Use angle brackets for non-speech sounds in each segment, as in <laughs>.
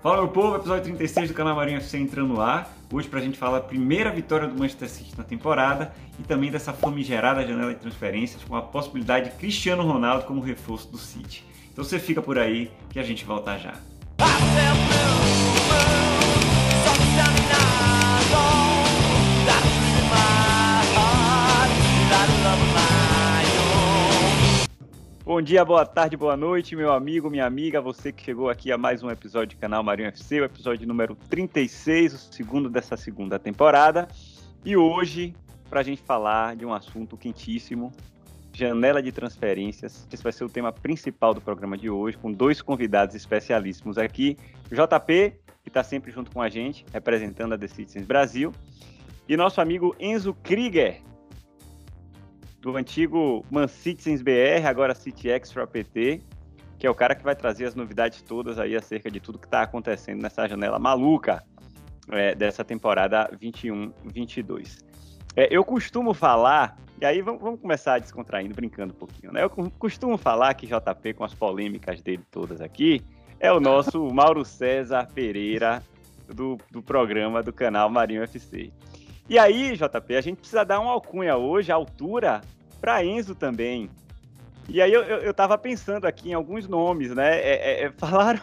Fala meu povo, episódio 36 do canal Marinho FC entrando no ar. Hoje pra gente falar a primeira vitória do Manchester City na temporada e também dessa famigerada janela de transferências com a possibilidade de Cristiano Ronaldo como reforço do City. Então você fica por aí que a gente volta já. Bom dia, boa tarde, boa noite, meu amigo, minha amiga, você que chegou aqui a mais um episódio do canal Marinho FC, o episódio número 36, o segundo dessa segunda temporada. E hoje, para a gente falar de um assunto quentíssimo, janela de transferências. Esse vai ser o tema principal do programa de hoje, com dois convidados especialíssimos aqui. JP, que está sempre junto com a gente, representando a The Citizens Brasil, e nosso amigo Enzo Krieger, do antigo Man Citizens BR, agora City Extra PT, que é o cara que vai trazer as novidades todas aí acerca de tudo que está acontecendo nessa janela maluca é, dessa temporada 21-22. É, eu costumo falar, e aí vamos, vamos, começar descontraindo, brincando um pouquinho, né? Eu costumo falar que JP, com as polêmicas dele todas aqui, é o nosso <laughs> Mauro César Pereira do, do programa do canal Marinho FC. E aí, JP, a gente precisa dar uma alcunha hoje, a altura, para Enzo também. E aí eu, eu, eu, tava pensando aqui em alguns nomes, né? É, é, é <laughs> falaram.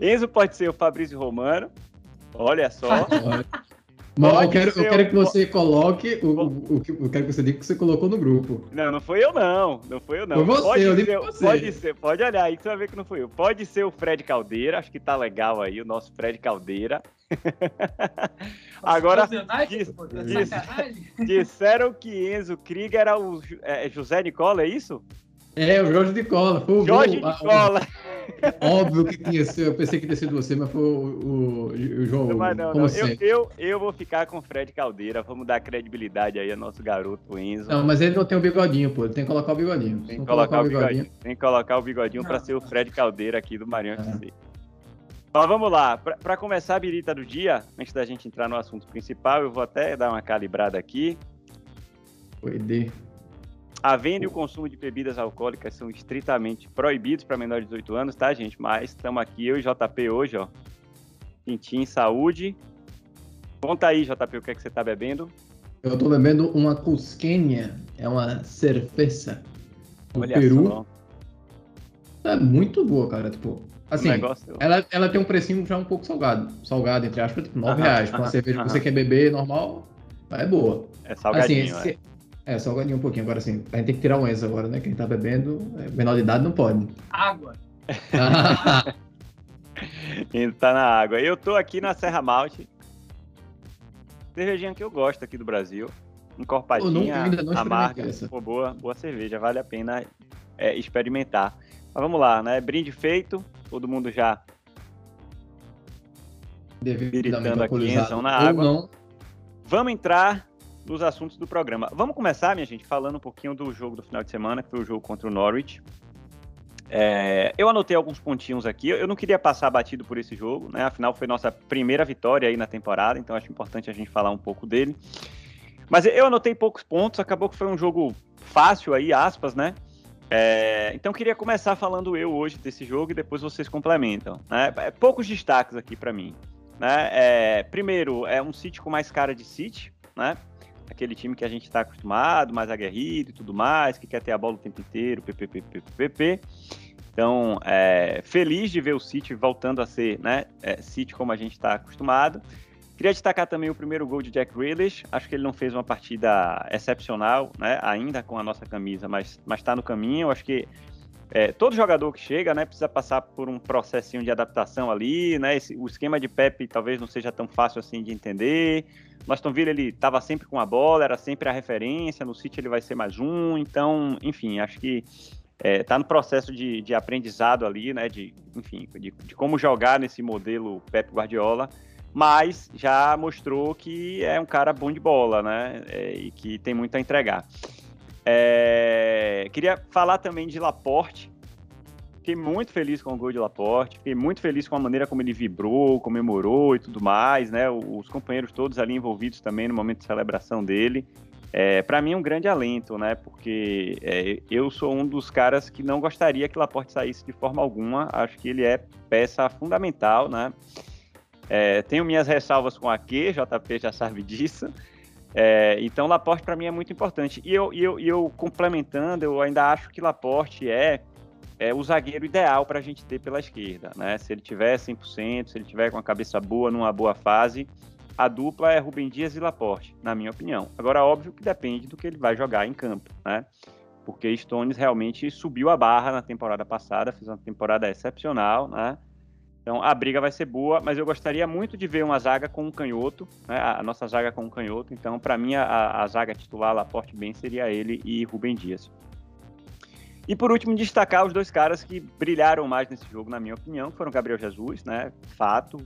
Enzo pode ser o Fabrício Romano. Olha só. Mas eu quero, eu quero que você coloque o, o, o, eu quero que você diga que você colocou no grupo. Não, não foi eu não. Não foi eu não. Foi você, pode eu ser, você. Pode ser, pode olhar aí que você vai ver que não foi eu. Pode ser o Fred Caldeira, acho que tá legal aí, o nosso Fred Caldeira. <laughs> Agora, diz, diz, <laughs> disseram que Enzo Krieger era o é, José Nicola, é isso? É, o Jorge Nicola. Foi o Jorge Nicola. <laughs> Óbvio que tinha sido, eu pensei que tinha sido você, mas foi o, o, o João. Não, mas não, não. Eu, eu, eu, vou ficar com o Fred Caldeira, vamos dar credibilidade aí ao nosso garoto Enzo. Não, mas ele não tem o bigodinho, pô, ele tem que colocar o bigodinho. Tem que colocar, colocar, o bigodinho. bigodinho. Tem que colocar o bigodinho para ser o Fred Caldeira aqui do Marinho FC. Então vamos lá, para começar a birita do dia, antes da gente entrar no assunto principal, eu vou até dar uma calibrada aqui. Foi de. A venda e o consumo de bebidas alcoólicas são estritamente proibidos para menores de 18 anos, tá, gente? Mas estamos aqui, eu e JP hoje, ó. Tintim Saúde. Conta aí, JP, o que é que você está bebendo? Eu estou bebendo uma Cusquenha, é uma cerveja do Olha Peru. Só. É muito boa, cara. Tipo, assim, ela, ela tem um precinho já um pouco salgado. Salgado, entre aspas, tipo, 9 reais. Com uma cerveja que você quer beber normal, é boa. É salgadinho, assim, é. É, só um pouquinho. Agora sim, a gente tem que tirar um ex agora, né? Quem tá bebendo, é, menor de idade não pode. Água. <laughs> Ele tá na água. Eu tô aqui na Serra Malte. Cervejinha que eu gosto aqui do Brasil. Encorpadinha, não, não amarga. Pô, boa, boa cerveja, vale a pena é, experimentar. Mas vamos lá, né? Brinde feito, todo mundo já gritando aqui, na água. Não. Vamos entrar nos assuntos do programa. Vamos começar, minha gente, falando um pouquinho do jogo do final de semana, que foi o jogo contra o Norwich. É, eu anotei alguns pontinhos aqui. Eu não queria passar batido por esse jogo, né? Afinal, foi nossa primeira vitória aí na temporada, então acho importante a gente falar um pouco dele. Mas eu anotei poucos pontos, acabou que foi um jogo fácil aí, aspas, né? É, então queria começar falando eu hoje desse jogo e depois vocês complementam. Né? É, poucos destaques aqui para mim. Né? É, primeiro, é um City com mais cara de City, né? aquele time que a gente está acostumado, mais aguerrido e tudo mais, que quer ter a bola o tempo inteiro, PPPPPP. Então, é, feliz de ver o City voltando a ser né, é, City como a gente está acostumado. Queria destacar também o primeiro gol de Jack Grealish. Acho que ele não fez uma partida excepcional, né, ainda com a nossa camisa, mas está no caminho. Acho que é, todo jogador que chega, né, precisa passar por um processinho de adaptação ali, né? Esse, o esquema de Pepe talvez não seja tão fácil assim de entender. Aston Villa ele estava sempre com a bola, era sempre a referência. No City ele vai ser mais um. Então, enfim, acho que está é, no processo de, de, aprendizado ali, né? De, enfim, de, de, como jogar nesse modelo Pep Guardiola. Mas já mostrou que é um cara bom de bola, né? É, e que tem muito a entregar. É, queria falar também de Laporte. Fiquei muito feliz com o gol de Laporte, fiquei muito feliz com a maneira como ele vibrou, comemorou e tudo mais, né? Os companheiros todos ali envolvidos também no momento de celebração dele. é, para mim é um grande alento, né? Porque é, eu sou um dos caras que não gostaria que Laporte saísse de forma alguma. Acho que ele é peça fundamental, né? É, tenho minhas ressalvas com a Q, JP já sabe disso. É, então, Laporte para mim é muito importante. E eu, eu, eu complementando, eu ainda acho que Laporte é, é o zagueiro ideal para a gente ter pela esquerda, né? Se ele tiver 100%, se ele tiver com a cabeça boa, numa boa fase, a dupla é Rubem Dias e Laporte, na minha opinião. Agora, óbvio que depende do que ele vai jogar em campo, né? Porque Stones realmente subiu a barra na temporada passada, fez uma temporada excepcional, né? Então a briga vai ser boa, mas eu gostaria muito de ver uma zaga com um canhoto, né? a nossa zaga com um canhoto. Então, para mim, a, a, zaga titular, Laporte bem, seria ele e Rubem Dias. E por último, destacar os dois caras que brilharam mais nesse jogo, na minha opinião, que foram Gabriel Jesus, né? Fato,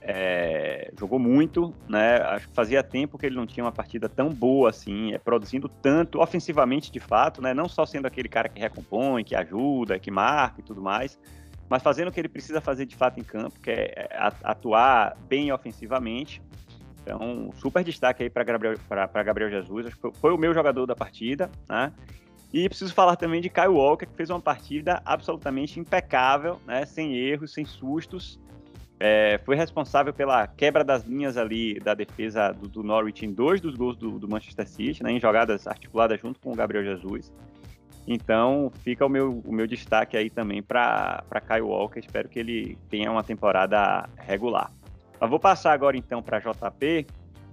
é, jogou muito, né? Acho que fazia tempo que ele não tinha uma partida tão boa assim, é, produzindo tanto ofensivamente de fato, né? Não só sendo aquele cara que recompõe, que ajuda, que marca e tudo mais, mas fazendo o que ele precisa fazer de fato em campo, que é, é atuar bem ofensivamente. Então, super destaque aí para Gabriel, Gabriel Jesus, acho que foi, o meu jogador da partida, né? E preciso falar também de Kyle Walker, que fez uma partida absolutamente impecável, né? Sem erros, sem sustos é, foi responsável pela quebra das linhas ali da defesa do, do Norwich em dois dos gols do, do, Manchester City, né, em jogadas articuladas junto com o Gabriel Jesus. Então fica o meu, o meu destaque aí também para Kyle Walker. Espero que ele tenha uma temporada regular. Mas vou passar agora então para JP,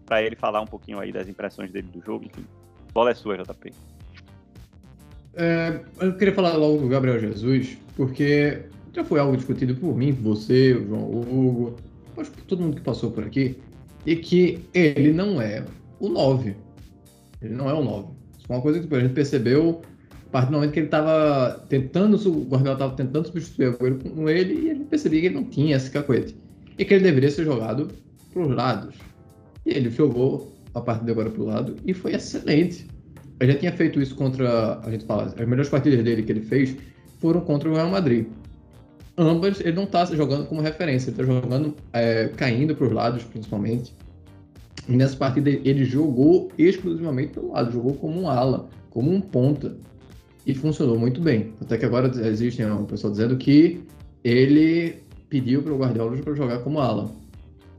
para ele falar um pouquinho aí das impressões dele do jogo. Enfim, bola é sua, JP. É, eu queria falar logo do Gabriel Jesus, porque já foi algo discutido por mim, por você, o João Hugo, acho que todo mundo que passou por aqui, e que ele não é o 9. Ele não é o 9. Isso foi uma coisa que a gente percebeu a partir do momento que ele estava tentando, o Guardiola estava tentando substituir o Agüero com ele, e gente percebia que ele não tinha esse cacoete. E que ele deveria ser jogado para os lados. E ele jogou a partir de agora para o lado e foi excelente. Ele já tinha feito isso contra, a gente fala, as melhores partidas dele que ele fez foram contra o Real Madrid ambas ele não está jogando como referência, ele está jogando é, caindo para os lados, principalmente. E nessa partida ele jogou exclusivamente pelo lado, jogou como um ala, como um ponta. E funcionou muito bem. Até que agora existe um pessoal dizendo que ele pediu para o Guardiola para jogar como ala.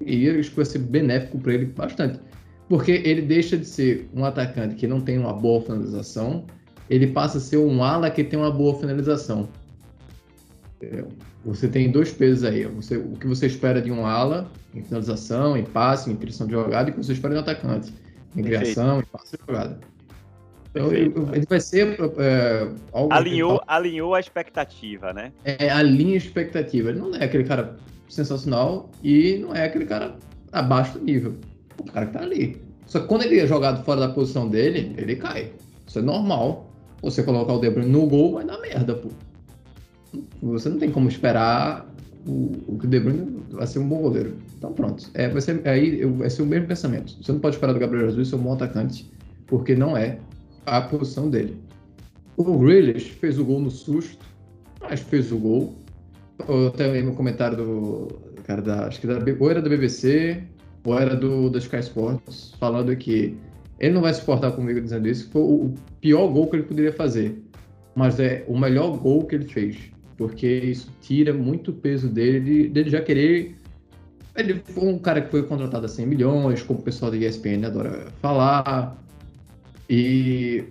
E isso vai ser benéfico para ele bastante. Porque ele deixa de ser um atacante que não tem uma boa finalização, ele passa a ser um ala que tem uma boa finalização. Você tem dois pesos aí. Você, o que você espera de um ala, em finalização, em passe, em criação de jogada, e o que você espera de um atacante, em criação, em passe de jogada. Então, ele vai ser é, algo alinhou, que... alinhou a expectativa, né? É, alinha a expectativa. Ele não é aquele cara sensacional e não é aquele cara abaixo do nível. O cara que tá ali. Só que quando ele é jogado fora da posição dele, ele cai. Isso é normal. Você colocar o De Bruyne no gol, vai dar merda, pô você não tem como esperar o, o que o De Bruyne vai ser um bom goleiro. Então pronto, é, vai, ser, aí, vai ser o mesmo pensamento. Você não pode esperar do Gabriel Jesus ser um bom atacante, porque não é a posição dele. O Grealish fez o gol no susto, mas fez o gol. Eu até lembro um comentário do cara da, acho que da, ou era da BBC ou era do da Sky Sports, falando que ele não vai se portar comigo dizendo isso, foi o pior gol que ele poderia fazer, mas é o melhor gol que ele fez porque isso tira muito peso dele, dele já querer. Ele foi um cara que foi contratado a 100 milhões, como o pessoal da ESPN adora falar, e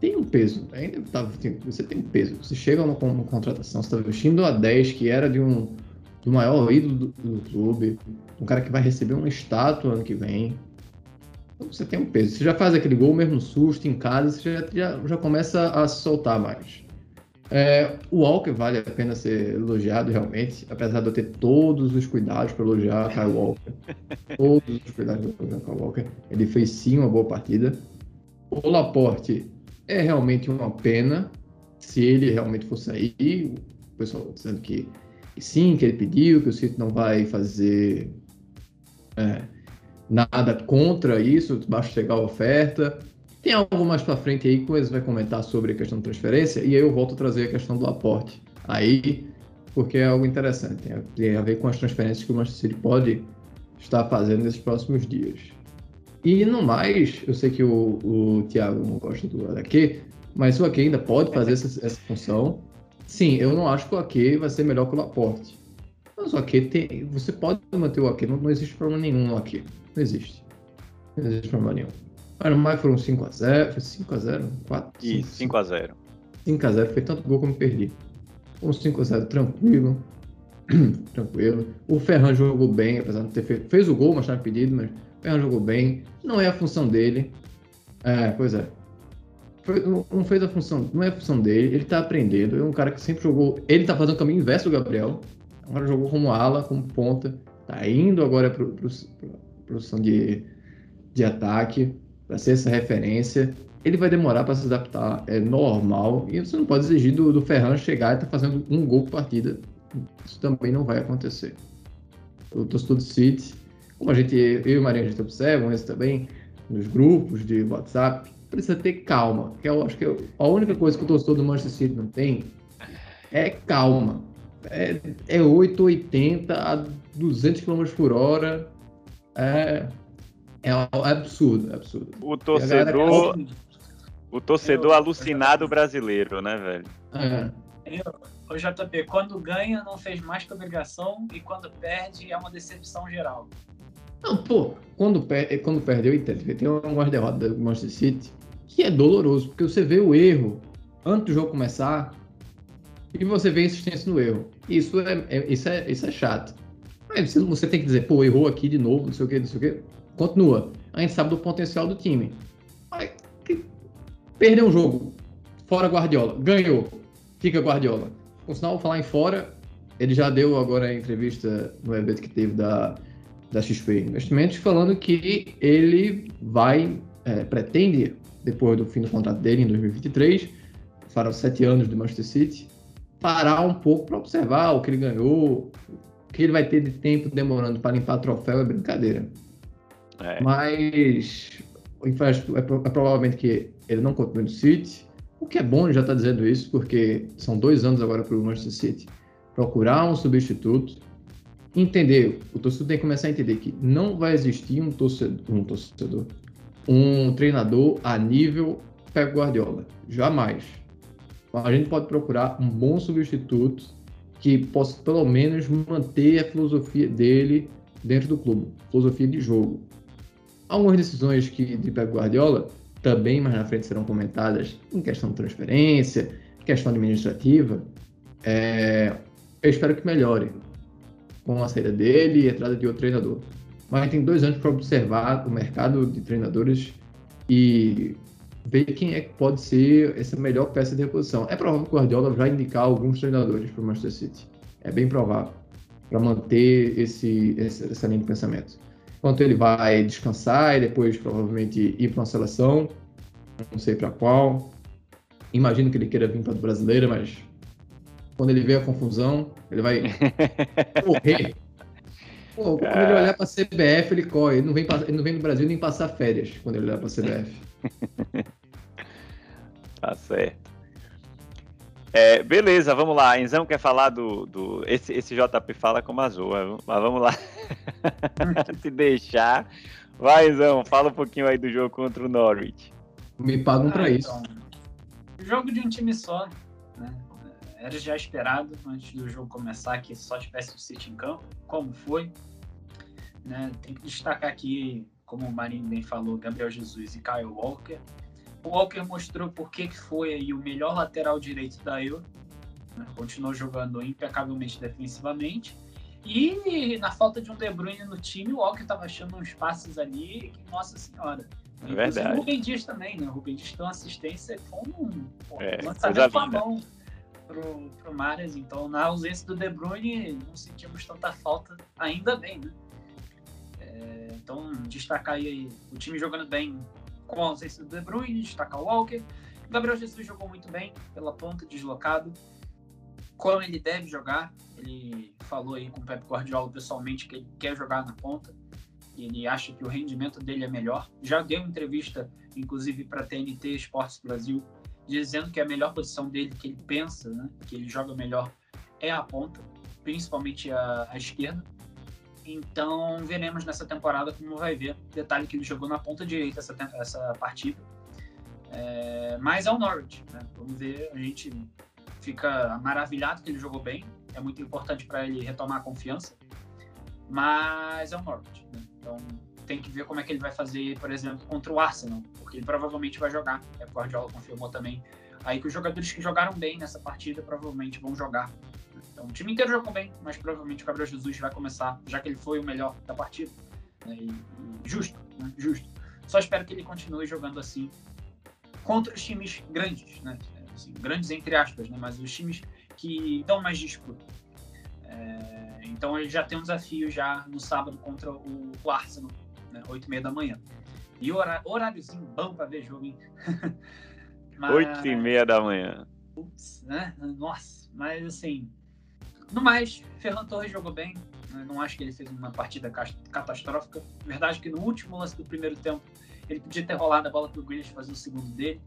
tem um peso, ainda tá, você tem um peso. Você chega numa, numa contratação, você está vestindo a 10, que era de um do maior ídolo do, do, clube, um cara que vai receber uma estátua ano que vem. Então você tem um peso. Você já faz aquele gol mesmo susto em casa, você já, já, já começa a soltar mais. É, o Walker vale a pena ser elogiado realmente, apesar de eu ter todos os cuidados para elogiar Kyle Walker. <laughs> todos os cuidados para elogiar Kyle Walker. Ele fez sim uma boa partida. O Laporte é realmente uma pena se ele realmente for sair. O pessoal dizendo que, sim, que ele pediu, que o City não vai fazer é, nada contra isso, basta chegar a oferta. Tem algo mais para frente aí que o vai comentar sobre a questão da transferência e aí eu volto a trazer a questão do aporte. Aí, porque é algo interessante, tem a ver com as transferências que o Manchester City pode estar fazendo nesses próximos dias. E no mais, eu sei que o, o Thiago não gosta do HQ, mas o HQ ainda pode fazer essa, essa função. Sim, eu não acho que o HQ vai ser melhor que o Laporte. Mas o HQ tem. Você pode manter o HQ, não, não existe problema nenhum no HQ. Não existe. Não existe problema nenhum. Mas no mais foram 5x0. Foi 5x0? 4? Isso, 5x0. 5x0, foi tanto gol como perdi. Um 5x0 tranquilo. <clears throat> tranquilo. O Ferran jogou bem, apesar de ter feito. Fez o gol, mas estava pedido, mas o Ferran jogou bem. Não é a função dele. É, pois é. Foi, não fez a função, não é a função dele, ele tá aprendendo. É um cara que sempre jogou. Ele tá fazendo o caminho inverso do Gabriel. Agora jogou como ala, como ponta. Tá indo agora para posição de, de ataque, para ser essa referência. Ele vai demorar para se adaptar, é normal. E você não pode exigir do, do Ferran chegar e estar tá fazendo um gol por partida. Isso também não vai acontecer. O torcedor do City, como a gente, eu e a Maria, a gente observa isso também, nos grupos de WhatsApp, precisa ter calma. Que eu acho que a única coisa que o torcedor do Manchester City não tem é calma. É, é 880 a 200 km por hora. É, é absurdo, é absurdo. O torcedor, o torcedor alucinado brasileiro, né, velho? É. Eu, o JP, quando ganha, não fez mais que obrigação, e quando perde, é uma decepção geral. Não, pô, quando, per quando perdeu, tem algumas derrotas do Manchester City que é doloroso, porque você vê o erro antes do jogo começar e você vê insistência no erro. Isso é, é, isso é, isso é chato. Aí você, você tem que dizer, pô, errou aqui de novo, não sei o que, não sei o que. Continua. A gente sabe do potencial do time. Mas, que... Perdeu um jogo, fora Guardiola. Ganhou, fica Guardiola. Por sinal, falar em fora, ele já deu agora a entrevista no evento que teve da, da XP Investimentos, falando que ele vai, é, pretende depois do fim do contrato dele em 2023, farão sete anos do Manchester City, parar um pouco para observar o que ele ganhou, o que ele vai ter de tempo demorando para limpar troféu é brincadeira. É. Mas é, é, provavelmente que ele não continue no City, o que é bom, ele já está dizendo isso, porque são dois anos agora para o Manchester City. Procurar um substituto, entender, o torcedor tem que começar a entender que não vai existir um torcedor, um torcedor um treinador a nível Pep Guardiola. Jamais. A gente pode procurar um bom substituto que possa pelo menos manter a filosofia dele dentro do clube, filosofia de jogo. Algumas decisões que de Pep Guardiola também mais na frente serão comentadas em questão de transferência, questão administrativa. É, eu espero que melhore com a saída dele e a entrada de outro treinador mas tem dois anos para observar o mercado de treinadores e ver quem é que pode ser essa melhor peça de reposição. É provável que o Guardiola vai indicar alguns treinadores para o Manchester City. É bem provável para manter esse, esse, essa linha de pensamento. Enquanto ele vai descansar e depois provavelmente ir para uma seleção, não sei para qual. Imagino que ele queira vir para a brasileira, mas quando ele vê a confusão, ele vai <laughs> correr Pô, quando ele olhar pra CBF, ele corre. Ele não, vem, ele não vem no Brasil nem passar férias quando ele olhar pra CBF. <laughs> tá certo. É, beleza, vamos lá. Enzão quer falar do. do esse, esse JP fala como azul, mas vamos lá. <laughs> Se deixar. Vai, Enzão, fala um pouquinho aí do jogo contra o Norwich. Me pagam ah, pra isso. Então, jogo de um time só, né? Era já esperado antes do jogo começar que só tivesse o City em campo, como foi. Né? Tem que destacar aqui, como o Marinho bem falou, Gabriel Jesus e Kyle Walker. O Walker mostrou por que foi aí o melhor lateral direito da Euro. Né? Continuou jogando impecavelmente defensivamente. E na falta de um De Bruyne no time, o Walker estava achando uns passes ali que, nossa senhora. É verdade. O Rubem Dias também, né? O Rubem Dias deu uma assistência com um, é, lançamento com a mão pro, pro Mares, então na ausência do De Bruyne não sentimos tanta falta, ainda bem, né? É, então destacar aí o time jogando bem com a ausência do De Bruyne, destacar o Walker. O Gabriel Jesus jogou muito bem pela ponta, deslocado, como ele deve jogar. Ele falou aí com o Pep Guardiola pessoalmente que ele quer jogar na ponta. Ele acha que o rendimento dele é melhor. Já deu entrevista, inclusive, para a TNT Esportes Brasil, dizendo que a melhor posição dele, que ele pensa, né, que ele joga melhor, é a ponta, principalmente a, a esquerda. Então veremos nessa temporada como vai ver. Detalhe que ele jogou na ponta direita essa, essa partida. É, mas é o Norwich, né? Vamos ver, a gente fica maravilhado que ele jogou bem. É muito importante para ele retomar a confiança. Mas é o Norwich, né? Então tem que ver como é que ele vai fazer, por exemplo, contra o Arsenal, porque ele provavelmente vai jogar. É, o Guardiola confirmou também aí que os jogadores que jogaram bem nessa partida provavelmente vão jogar então, o time inteiro jogou bem, mas provavelmente o Gabriel Jesus vai começar, já que ele foi o melhor da partida. Né? E, e justo, né? justo. Só espero que ele continue jogando assim contra os times grandes, né? Assim, grandes entre aspas, né? Mas os times que dão mais disputa. É, então ele já tem um desafio já no sábado contra o Arsenal, né? 8 e meia da manhã. E horário, horáriozinho bom para ver jogo, hein? <laughs> mas... 8 e meia da manhã. Ups, né? Nossa, mas assim, no mais, Ferran Torres jogou bem. Né? Não acho que ele fez uma partida catastrófica. Verdade que no último lance do primeiro tempo ele podia ter rolado a bola para o Grealish fazer o segundo dele.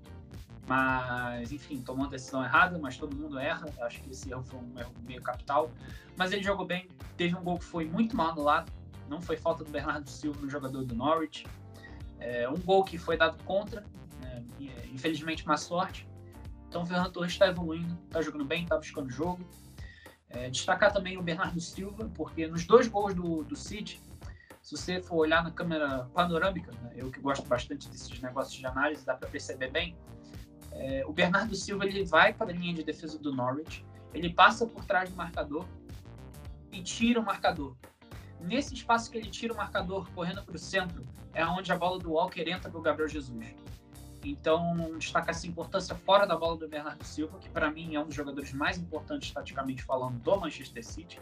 Mas, enfim, tomou uma decisão errada, mas todo mundo erra. Acho que esse erro foi um erro meio capital. Mas ele jogou bem. Teve um gol que foi muito mal anulado. Não foi falta do Bernardo Silva no jogador do Norwich. É, um gol que foi dado contra. Né? Infelizmente, má sorte. Então o Ferran Torres está evoluindo, está jogando bem, está buscando jogo. É, destacar também o Bernardo Silva, porque nos dois gols do, do City, se você for olhar na câmera panorâmica, né, eu que gosto bastante desses negócios de análise, dá para perceber bem, é, o Bernardo Silva ele vai para a linha de defesa do Norwich, ele passa por trás do marcador e tira o marcador. Nesse espaço que ele tira o marcador correndo para o centro, é onde a bola do Walker entra para o Gabriel Jesus. Então, destacar essa importância fora da bola do Bernardo Silva, que para mim é um dos jogadores mais importantes, taticamente falando, do Manchester City.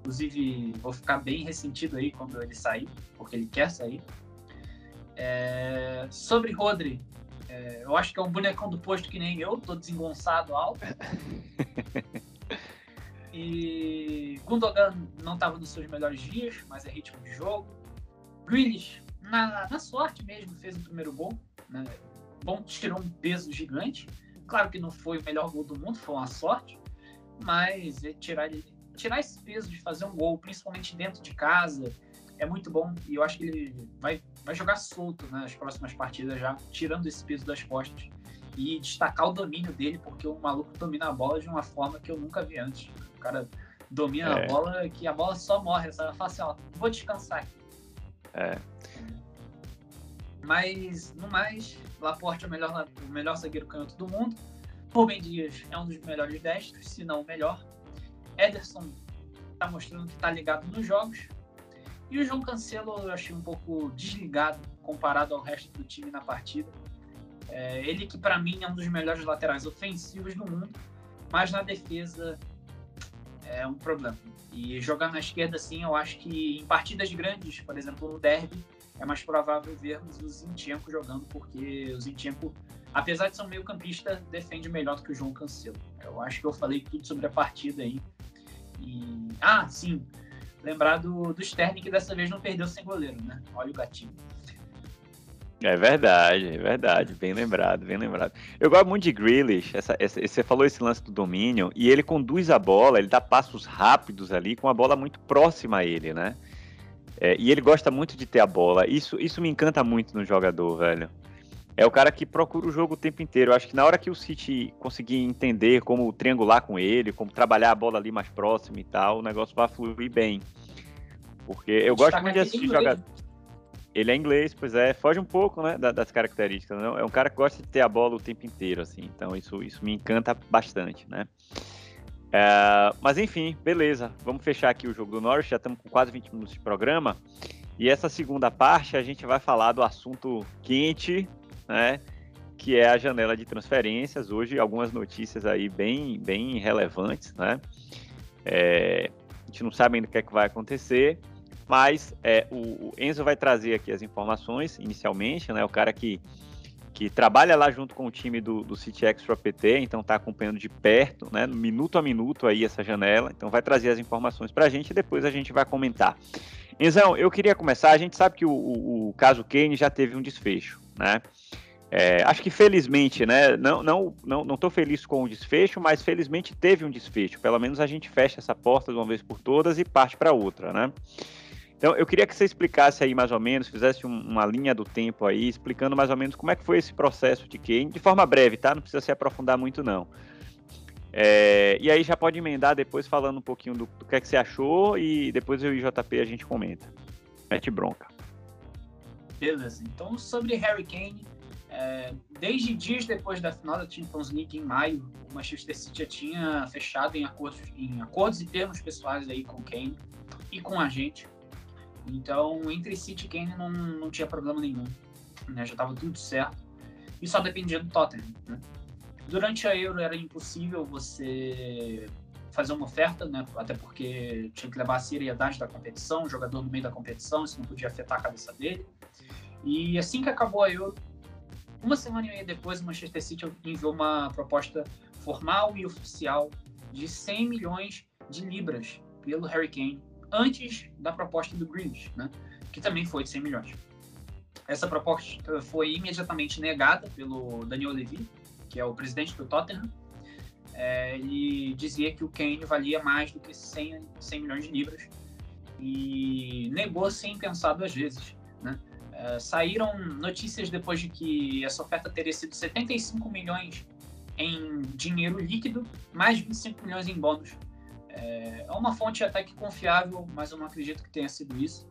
Inclusive, vou ficar bem ressentido aí quando ele sair, porque ele quer sair. É... Sobre Rodri, é... eu acho que é um bonecão do posto que nem eu, tô desengonçado alto. <laughs> e Gundogan não estava nos seus melhores dias, mas é ritmo de jogo. Grealish, na, na sorte mesmo, fez o primeiro gol. Né? bom, tirou um peso gigante. Claro que não foi o melhor gol do mundo, foi uma sorte, mas tirar, tirar esse peso de fazer um gol, principalmente dentro de casa, é muito bom. E eu acho que ele vai, vai jogar solto né, nas próximas partidas já, tirando esse peso das costas. E destacar o domínio dele, porque o maluco domina a bola de uma forma que eu nunca vi antes. O cara domina é. a bola que a bola só morre. Ela fala assim, ó, vou descansar aqui. É. Mas, no mais, Laporte é o melhor, o melhor zagueiro canhoto do mundo. Rubem Dias é um dos melhores destros, se não o melhor. Ederson está mostrando que está ligado nos jogos. E o João Cancelo eu achei um pouco desligado comparado ao resto do time na partida. É, ele que para mim é um dos melhores laterais ofensivos do mundo, mas na defesa é um problema. E jogar na esquerda, assim, eu acho que em partidas grandes, por exemplo, no derby, é mais provável vermos o Zinchenko jogando, porque o Zinchenko, apesar de ser um meio campista, defende melhor do que o João Cancelo. Eu acho que eu falei tudo sobre a partida aí. E... Ah, sim, lembrar do, do Sterling que dessa vez não perdeu sem goleiro, né? Olha o gatinho. É verdade, é verdade, bem lembrado, bem lembrado. Eu gosto muito de Grealish, essa, essa, você falou esse lance do domínio, e ele conduz a bola, ele dá passos rápidos ali, com a bola muito próxima a ele, né? É, e ele gosta muito de ter a bola. Isso, isso me encanta muito no jogador, velho. É o cara que procura o jogo o tempo inteiro. Eu acho que na hora que o City conseguir entender como triangular com ele, como trabalhar a bola ali mais próximo e tal, o negócio vai fluir bem. Porque eu gosto muito de assistir jogador. Ele é inglês, pois é, foge um pouco, né, das características. Não? É um cara que gosta de ter a bola o tempo inteiro, assim. Então isso, isso me encanta bastante, né? É, mas enfim, beleza. Vamos fechar aqui o jogo do Norwich. Já estamos com quase 20 minutos de programa. E essa segunda parte a gente vai falar do assunto quente, né? Que é a janela de transferências. Hoje, algumas notícias aí bem, bem relevantes, né? É, a gente não sabe ainda o que é que vai acontecer, mas é, o, Enzo vai trazer aqui as informações inicialmente, né? O cara que que trabalha lá junto com o time do, do City Extra PT, então está acompanhando de perto, né, minuto a minuto aí essa janela, então vai trazer as informações para a gente e depois a gente vai comentar. Enzão, eu queria começar, a gente sabe que o, o, o caso Kane já teve um desfecho, né, é, acho que felizmente, né, não, não, não, não feliz com o desfecho, mas felizmente teve um desfecho, pelo menos a gente fecha essa porta de uma vez por todas e parte para outra, né. Então, eu queria que você explicasse aí mais ou menos, fizesse um, uma linha do tempo aí, explicando mais ou menos como é que foi esse processo de Kane, de forma breve, tá? Não precisa se aprofundar muito, não. É, e aí já pode emendar depois falando um pouquinho do, do que é que você achou e depois eu e JP a gente comenta. Mete bronca. Beleza. Então, sobre Harry Kane, é, desde dias depois da final da Champions League em maio, o Manchester City já tinha fechado em acordos, em acordos e termos pessoais aí com Kane e com a gente. Então, entre City e Kane não, não tinha problema nenhum. Né? Já estava tudo certo. E só dependia do Tottenham. Né? Durante a Euro era impossível você fazer uma oferta, né? até porque tinha que levar a seriedade da competição, o jogador no meio da competição, isso não podia afetar a cabeça dele. E assim que acabou a Euro, uma semana e meia depois, o Manchester City enviou uma proposta formal e oficial de 100 milhões de libras pelo Harry Kane, antes da proposta do Grealish, né? que também foi de 100 milhões. Essa proposta foi imediatamente negada pelo Daniel Levy, que é o presidente do Tottenham. É, ele dizia que o Kane valia mais do que 100, 100 milhões de libras e negou sem pensar duas vezes. Né? É, saíram notícias depois de que essa oferta teria sido 75 milhões em dinheiro líquido, mais 25 milhões em bônus. É, é uma fonte até que confiável, mas eu não acredito que tenha sido isso,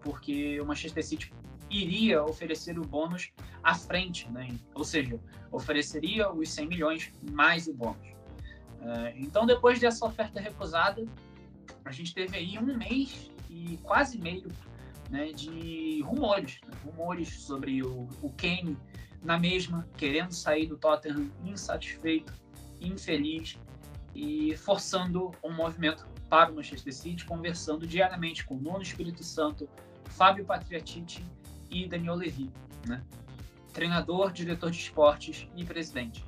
porque o Manchester City iria oferecer o bônus à frente, né? ou seja, ofereceria os 100 milhões mais o bônus. É, então, depois dessa oferta recusada, a gente teve aí um mês e quase meio né, de rumores, né, rumores sobre o, o Kane na mesma, querendo sair do Tottenham insatisfeito, infeliz e forçando um movimento para o Manchester City, conversando diariamente com o Nuno Espírito Santo, Fábio Patriatiti e Daniel Levy, né? treinador, diretor de esportes e presidente.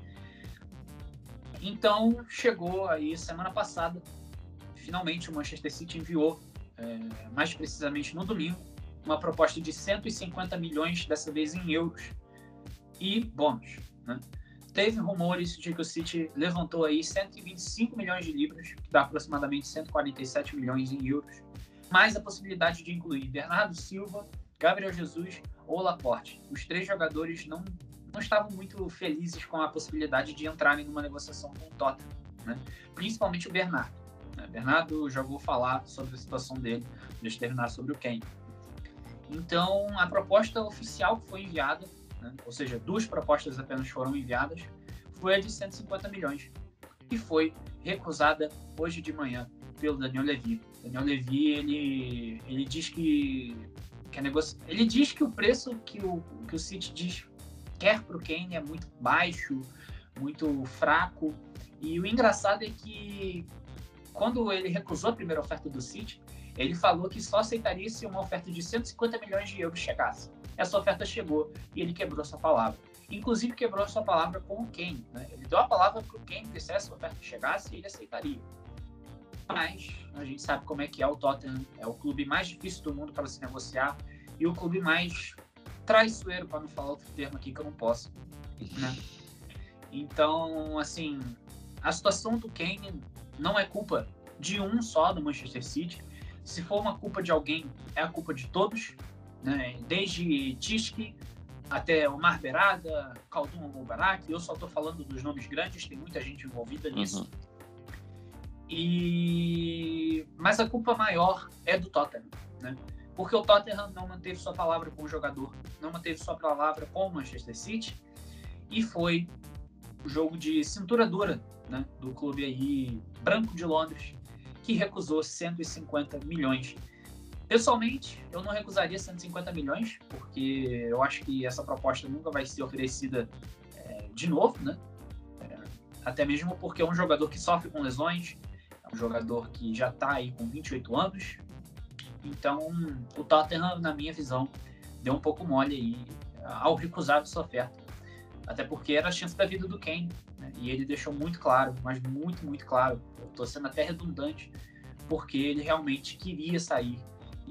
Então chegou aí semana passada, finalmente o Manchester City enviou, é, mais precisamente no domingo, uma proposta de 150 milhões, dessa vez em euros, e bônus. Né? Teve rumores de que o City levantou aí 125 milhões de libras, que dá aproximadamente 147 milhões em euros, mais a possibilidade de incluir Bernardo Silva, Gabriel Jesus ou Laporte. Os três jogadores não, não estavam muito felizes com a possibilidade de entrarem numa negociação com o Tottenham, né? principalmente o Bernardo. Né? Bernardo já vou falar sobre a situação dele, deixa terminar sobre o Kane. Então, a proposta oficial que foi enviada, né, ou seja, duas propostas apenas foram enviadas, foi a de 150 milhões, e foi recusada hoje de manhã pelo Daniel Levy. Daniel Levy, ele, ele diz que, que a negocia... ele diz que o preço que o, que o City diz quer para o Kane é muito baixo, muito fraco, e o engraçado é que quando ele recusou a primeira oferta do City, ele falou que só aceitaria se uma oferta de 150 milhões de euros chegasse. Essa oferta chegou e ele quebrou sua palavra. Inclusive quebrou sua palavra com o Kane. Né? Ele deu a palavra para o Kane que se essa oferta chegasse, ele aceitaria. Mas a gente sabe como é que é o Tottenham. É o clube mais difícil do mundo para se negociar e o clube mais traiçoeiro, para não falar outro termo aqui que eu não posso. Né? Então, assim, a situação do Kane não é culpa de um só do Manchester City se for uma culpa de alguém, é a culpa de todos, né? desde Tishki até o Berada, Khaldun Mubarak, eu só estou falando dos nomes grandes, tem muita gente envolvida nisso. Uhum. E... Mas a culpa maior é do Tottenham, né? porque o Tottenham não manteve sua palavra com o jogador, não manteve sua palavra com o Manchester City, e foi o jogo de cintura dura né? do clube aí branco de Londres, que recusou 150 milhões. Pessoalmente, eu não recusaria 150 milhões, porque eu acho que essa proposta nunca vai ser oferecida é, de novo, né? É, até mesmo porque é um jogador que sofre com lesões, é um jogador que já está aí com 28 anos. Então, o Tottenham, na minha visão, deu um pouco mole aí ao recusar essa oferta. Até porque era a chance da vida do Kane. Né? E ele deixou muito claro, mas muito, muito claro. Eu tô sendo até redundante, porque ele realmente queria sair.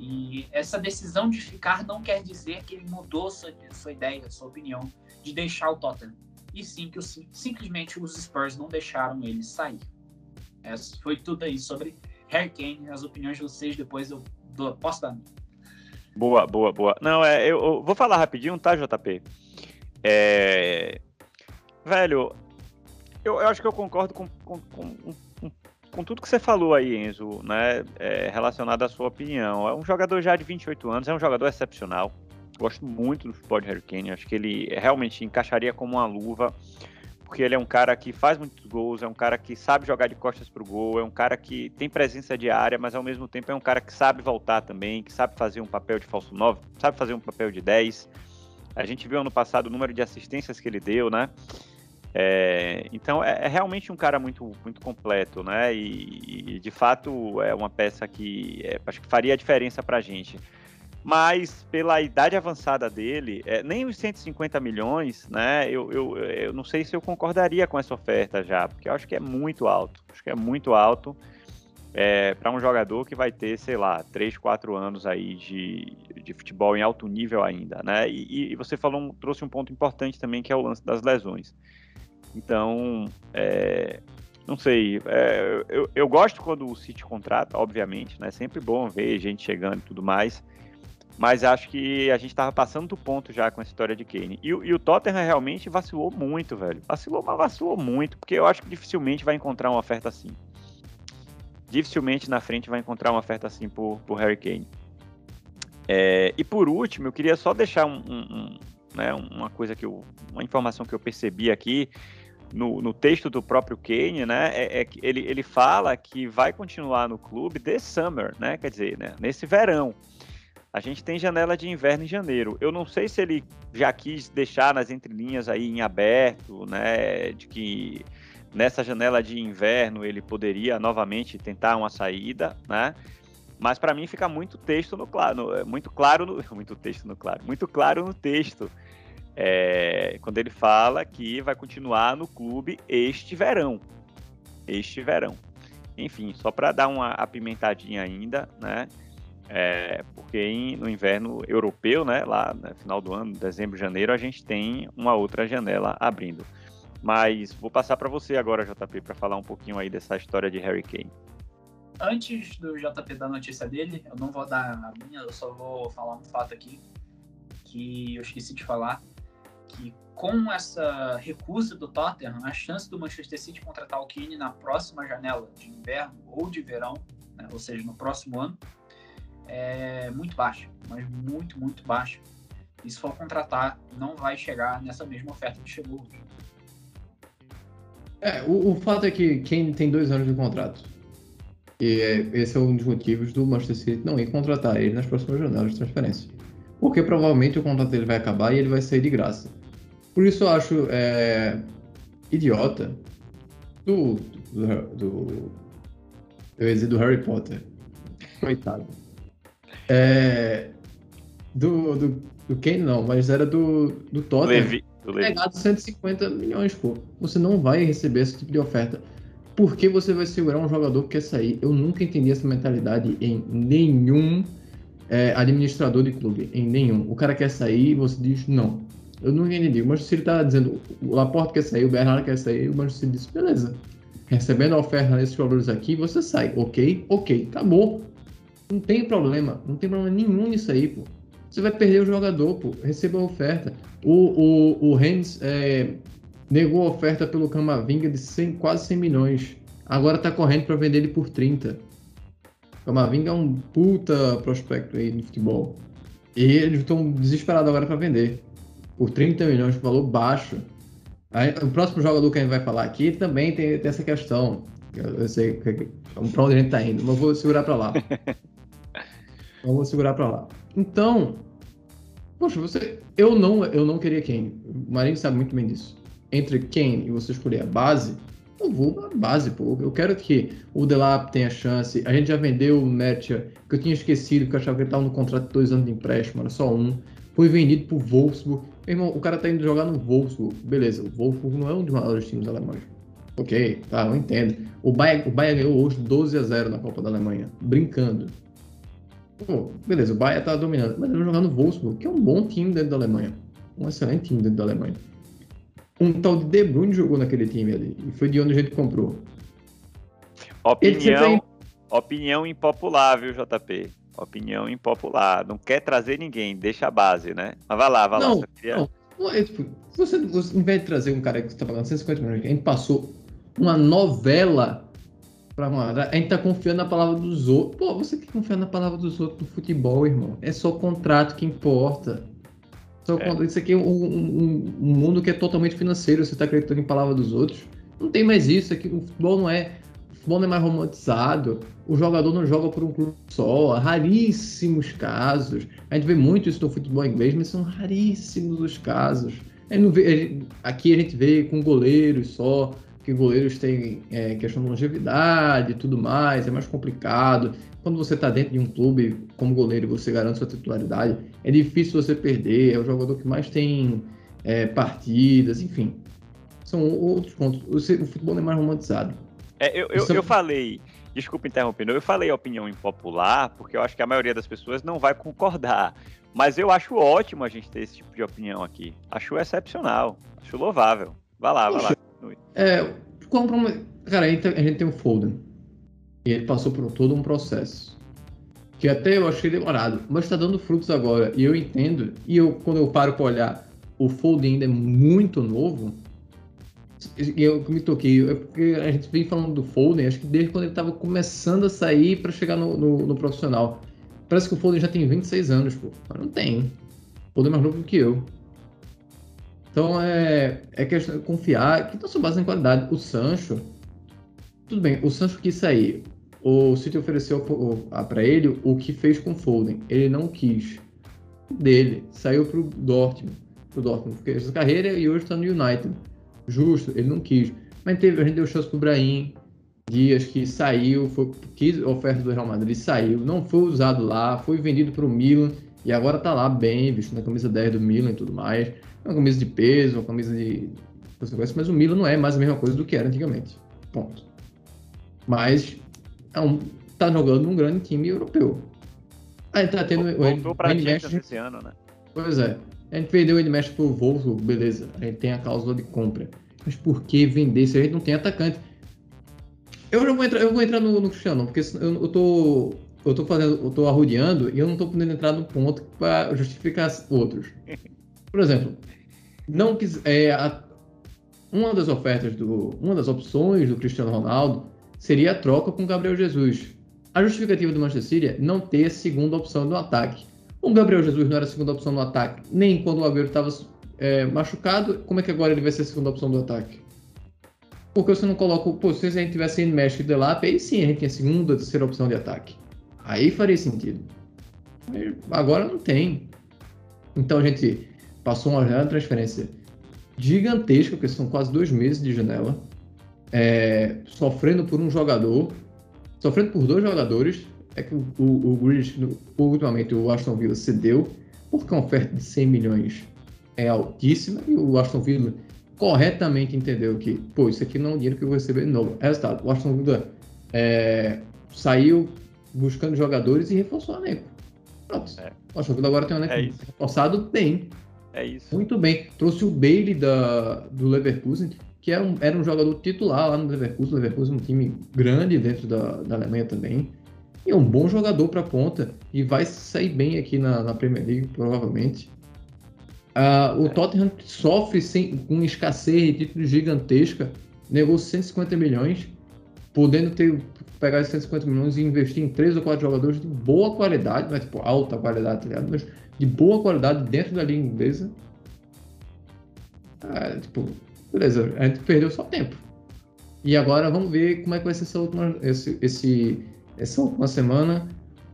E essa decisão de ficar não quer dizer que ele mudou sua, sua ideia, sua opinião de deixar o Tottenham. E sim que simplesmente os Spurs não deixaram ele sair. Essa foi tudo aí sobre Harry Kane. As opiniões de vocês depois eu Do, posso dar? Boa, boa, boa. Não, é, eu, eu vou falar rapidinho, tá, JP? É... Velho, eu, eu acho que eu concordo com, com, com, com, com tudo que você falou aí, Enzo, né? É, relacionado à sua opinião. É um jogador já de 28 anos, é um jogador excepcional. Gosto muito do futebol de Harry Kane. Acho que ele realmente encaixaria como uma luva porque ele é um cara que faz muitos gols, é um cara que sabe jogar de costas para o gol, é um cara que tem presença de área, mas ao mesmo tempo é um cara que sabe voltar também, que sabe fazer um papel de falso 9, sabe fazer um papel de 10. A gente viu ano passado o número de assistências que ele deu, né? É, então é, é, realmente um cara muito, muito completo, né? E, e de fato é uma peça que é, acho que faria diferença para a gente mas pela idade avançada dele, é, nem os 150 milhões, né? Eu, eu, eu não sei se eu concordaria com essa oferta já, porque eu acho que é muito alto. Acho que é muito alto é, para um jogador que vai ter, sei lá, 3, 4 anos aí de, de futebol em alto nível ainda, né? E, e você falou, trouxe um ponto importante também, que é o lance das lesões. Então, é, não sei, é, eu, eu gosto quando o City contrata, obviamente, né? É sempre bom ver gente chegando e tudo mais. Mas acho que a gente estava passando do ponto já com a história de Kane. E, e, o Tottenham realmente vacilou muito, velho. Vacilou, mas vacilou muito, porque eu acho que dificilmente vai encontrar uma oferta assim. Dificilmente na frente vai encontrar uma oferta assim por, por Harry Kane. É, e por último, eu queria só deixar um, um, um, né, uma coisa que eu. uma informação que eu percebi aqui. No, no, texto do próprio Kane, né, é, é, ele, ele fala que vai continuar no clube this summer, né, quer dizer, né, nesse verão. A gente tem janela de inverno em janeiro. Eu não sei se ele já quis deixar nas entrelinhas aí em aberto, né, de que nessa janela de inverno ele poderia novamente tentar uma saída, né? Mas para mim fica muito texto no claro, é, muito claro no, <laughs> muito texto no claro, muito claro no texto. É, quando ele fala que vai continuar no clube este verão, este verão. Enfim, só para dar uma apimentadinha ainda, né? É, porque em, no inverno europeu, né, lá no final do ano, dezembro, janeiro, a gente tem uma outra janela abrindo. Mas vou passar para você agora, JP, para falar um pouquinho aí dessa história de Harry Kane. Antes do JP dar notícia dele, eu não vou dar a minha, eu só vou falar um fato aqui que eu esqueci de falar, que com essa recusa do Tottenham, a chance do Manchester City contratar o Kane na próxima janela de inverno ou de verão, né, ou seja, no próximo ano, é muito baixo, mas muito, muito baixo. E se for contratar, não vai chegar nessa mesma oferta que chegou. É, o, o, fato é que quem tem dois anos de contrato. E é, esse é um dos motivos do Manchester City não ir contratar ele nas próximas janelas de transferência. Porque provavelmente o contrato dele vai acabar e ele vai sair de graça. Por isso eu acho é, idiota do, do, do, eu ia dizer do Harry Potter. Coitado. É, do, do, do Kane não, mas era do, do Tottenham. Levi, do Levi. Pegado 150 milhões, pô. Você não vai receber esse tipo de oferta. Por que você vai segurar um jogador que quer sair? Eu nunca entendi essa mentalidade em nenhum é, administrador de clube. Em nenhum. O cara quer sair e você diz não. Eu nunca entendi. O Manchester City tá dizendo, o Laporte quer sair, o Bernardo quer sair, o Manchester City disse, beleza. Recebendo a oferta nesses jogadores aqui, você sai. Ok, ok, acabou. Não tem problema, não tem problema nenhum nisso aí, pô. Você vai perder o jogador, pô. Receba a oferta. O, o, o Rennes é, negou a oferta pelo Camavinga de 100, quase 100 milhões. Agora tá correndo para vender ele por 30. Camavinga é um puta prospecto aí no futebol. E eles estão desesperados agora para vender. Por 30 milhões, valor baixo. Aí, o próximo jogador que a gente vai falar aqui também tem, tem essa questão. Eu, eu sei para onde a gente tá indo, mas vou segurar para lá. <laughs> Então vou segurar para lá. Então, poxa, você, eu não, eu não queria Kane. O Marinho sabe muito bem disso. Entre Kane e você escolher a base, eu vou a base, pô. Eu quero que o Delap tenha chance. A gente já vendeu o Mertia, que eu tinha esquecido, que eu achava que ele estava no contrato de dois anos de empréstimo, era só um. Foi vendido pro Wolfsburg. Irmão, o cara tá indo jogar no Wolfsburg. Beleza, o Wolfsburg não é um dos maiores times alemães. Ok, tá, eu entendo. O Bayern, o Bayern ganhou hoje 12 a 0 na Copa da Alemanha. Brincando. Pô, beleza, o Bayern tá dominando, mas ele vai jogar no Wolfsburg, que é um bom time dentro da Alemanha. Um excelente time dentro da Alemanha. Um tal de De Bruyne jogou naquele time ali, e foi de onde a gente comprou. Opinião, opinião impopular, viu, JP? Opinião impopular. Não quer trazer ninguém, deixa a base, né? Mas vai lá, vai não, lá. Queria... Não, não é, tipo, você, você, em vez de trazer um cara que está pagando 150 milhões, a gente passou uma novela pra uma. A gente tá confiando na palavra dos outros. Pô, você quer confiar na palavra dos outros do futebol, irmão? É só contrato que importa. Só é. Isso aqui é um, um, um, mundo que é totalmente financeiro. Você tá acreditando em palavra dos outros. Não tem mais isso. Aqui, o futebol não é. Futebol não é mais romantizado. O jogador não joga por um clube só. Raríssimos casos. A gente vê muito isso no futebol inglês, mas são raríssimos os casos. A vê, aqui a gente vê com goleiros só que goleiros têm é, questão de longevidade e tudo mais, é mais complicado. Quando você está dentro de um clube como goleiro você garante sua titularidade, é difícil você perder, é o jogador que mais tem é, partidas, enfim. São outros pontos. O, futebol é mais romantizado. É, eu, eu, eu falei, desculpa interrompendo, eu falei opinião impopular, porque eu acho que a maioria das pessoas não vai concordar. Mas eu acho ótimo a gente ter esse tipo de opinião aqui. Acho excepcional, acho louvável. Vai lá, Poxa, vai lá. É, qual problema? Cara, a gente, a gente tem o Foden. E ele passou por todo um processo. Que até eu achei demorado, mas está dando frutos agora. E eu entendo. E eu, quando eu paro para olhar, o Foden ainda é muito novo. Eu me toquei, é porque a gente vem falando do Foden, acho que desde quando ele estava começando a sair para chegar no, no, no, profissional. Parece que o Foden já tem 26 anos, pô. Mas não tem. O Foden é mais novo que eu. Então é, é questão de confiar, que não são base em qualidade. O Sancho, tudo bem, o Sancho quis sair. O City ofereceu para ele o que fez com o Foden. Ele não quis. Dele, saiu para o Dortmund. Pro Dortmund fez essa carreira e hoje está no United. Justo, ele não quis. Mas teve, a gente deu chance pro Brahim Dias, que saiu, foi, quis oferta do Real Madrid, saiu, não foi usado lá, foi vendido para o Milan e agora tá lá bem, vestindo a camisa 10 do Milan e tudo mais uma camisa de peso, uma camisa de. Mas o Milan não é mais a mesma coisa do que era antigamente. Ponto. Mas é um, tá jogando num grande time europeu. Aí tá tendo Voltou o pra Champions esse ano, né? Pois é. A gente vendeu o Edmesh pro Volvo, beleza. A gente tem a cláusula de compra. Mas por que vender se a gente não tem atacante? Eu já vou entrar, eu vou entrar no, no Cristiano, porque eu, eu tô. Eu tô fazendo. Eu tô arrodeando e eu não tô podendo entrar no ponto para justificar outros. Por exemplo, não quis, é, a, uma das ofertas do, uma das opções do Cristiano Ronaldo seria a troca com Gabriel Jesus. A justificativa do Manchester City é não ter segunda opção no ataque. O Gabriel Jesus não era a segunda opção no ataque, nem quando o Agüero estava é, machucado. Como é que agora ele vai ser a segunda opção do ataque? Porque você não coloca. Pô, se a gente tivesse em México e Delap, aí sim a gente tinha segunda, terceira opção de ataque. Aí faria sentido. Agora não tem. Então a gente passou uma janela de transferência gigantesca, porque são quase dois meses de janela, é, sofrendo por um jogador, sofrendo por dois jogadores. É que o, o, o Grealish, ultimamente, o Aston Villa cedeu, porque a oferta de 100 milhões é altíssima e o Aston Villa corretamente entendeu que, pô, isso aqui não é um dinheiro que eu vou receber de novo. Resultado, o Aston Villa é, saiu buscando jogadores e reforçou o elenco. Pronto. É. O Aston Villa agora tem um elenco é reforçado bem. É isso. Muito bem. Trouxe o Bailey da, do Leverkusen, que era um, era um jogador titular lá no Leverkusen. O Leverkusen é um time grande dentro da, da Alemanha também. E é um bom jogador para ponta e vai sair bem aqui na, na Premier League, provavelmente. Uh, o é. Tottenham sofre sem, com escassez de títulos gigantesca, negou 150 milhões, podendo ter pegar esses 150 milhões e investir em três ou quatro jogadores de boa qualidade, é tipo alta qualidade, tá ligado? Mas de boa qualidade dentro da liga inglesa. Ah, tipo, beleza, a gente perdeu só tempo. E agora vamos ver como é que vai ser essa última, esse, esse, essa última semana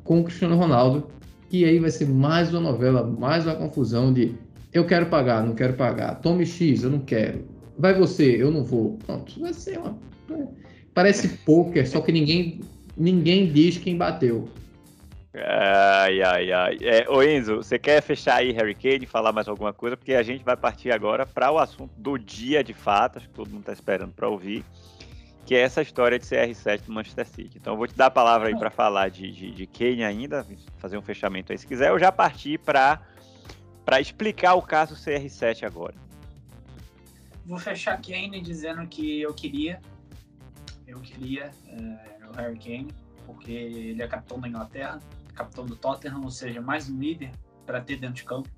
com o Cristiano Ronaldo. E aí vai ser mais uma novela, mais uma confusão de eu quero pagar, não quero pagar. Tome X, eu não quero. Vai você, eu não vou. Pronto, vai ser uma. Parece <laughs> poker, só que ninguém, ninguém diz quem bateu. Ai, ai, ai. É, ô Enzo, você quer fechar aí Harry Kane e falar mais alguma coisa? Porque a gente vai partir agora para o assunto do dia de fato, acho que todo mundo está esperando para ouvir, que é essa história de CR7 do Manchester City. Então eu vou te dar a palavra aí para falar de, de, de Kane ainda, fazer um fechamento aí se quiser, eu já parti para explicar o caso CR7 agora. Vou fechar Kane dizendo que eu queria, eu queria é, o Harry Kane, porque ele é capitão da Inglaterra capitão do Tottenham, ou seja, mais um líder para ter dentro de campo,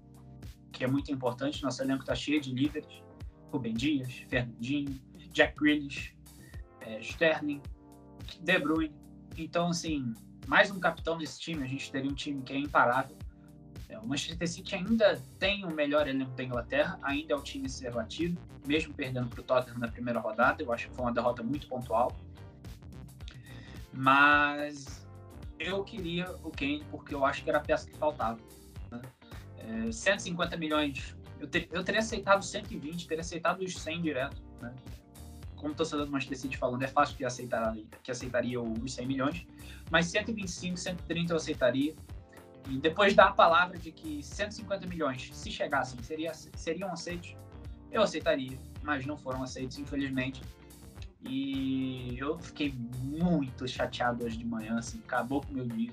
que é muito importante. Nosso elenco está cheio de líderes. Rubem Dias, Fernandinho, Jack Grealish, é, Sterling, De Bruyne. Então, assim, mais um capitão desse time, a gente teria um time que é imparável. É, o Manchester City ainda tem o melhor elenco da Inglaterra, ainda é o time a ser batido, mesmo perdendo para o Tottenham na primeira rodada. Eu acho que foi uma derrota muito pontual. Mas eu queria o Kane porque eu acho que era a peça que faltava. Né? É, 150 milhões, eu, ter, eu teria aceitado 120, teria aceitado os 100 direto. Né? Como torcedor do Manchester City falando, é fácil que, aceitar, que aceitaria os 100 milhões, mas 125, 130 eu aceitaria. E depois dar a palavra de que 150 milhões, se chegassem, seria, seriam aceitos, eu aceitaria, mas não foram aceitos, infelizmente. E eu fiquei muito chateado hoje de manhã, assim, acabou com o meu dia.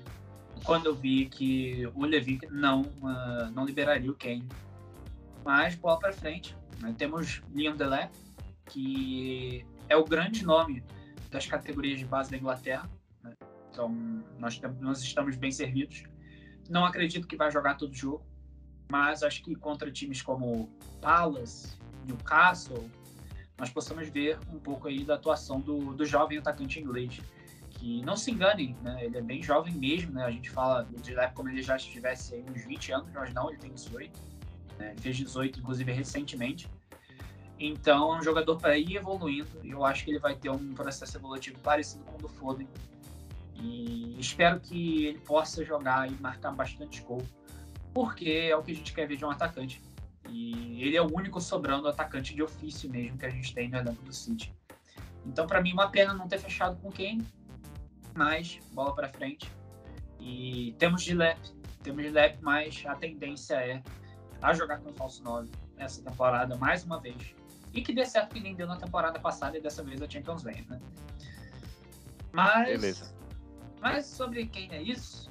Quando eu vi que o Levi não, uh, não liberaria o Kane. Mas bola para frente. Né? Temos Leon Delé, que é o grande nome das categorias de base da Inglaterra. Né? Então, nós, nós estamos bem servidos. Não acredito que vai jogar todo jogo, mas acho que contra times como Palace, Newcastle, nós possamos ver um pouco aí da atuação do, do jovem atacante inglês. Que não se enganem, né? ele é bem jovem mesmo, né? a gente fala do Dilep como ele já estivesse aí uns 20 anos, mas não, ele tem 18. Né? Ele fez 18, inclusive, recentemente. Então, é um jogador para ir evoluindo, eu acho que ele vai ter um processo evolutivo parecido com o do Foden. E espero que ele possa jogar e marcar bastante gol, porque é o que a gente quer ver de um atacante. E ele é o único sobrando atacante de ofício mesmo que a gente tem no elenco do City. Então, para mim, uma pena não ter fechado com quem, mas bola para frente. E temos de lep, temos de lep, mas a tendência é a jogar com o falso 9 essa temporada mais uma vez. E que dê certo que nem deu na temporada passada e dessa vez a Champions vem, né? Mas, Beleza. mas sobre quem é isso,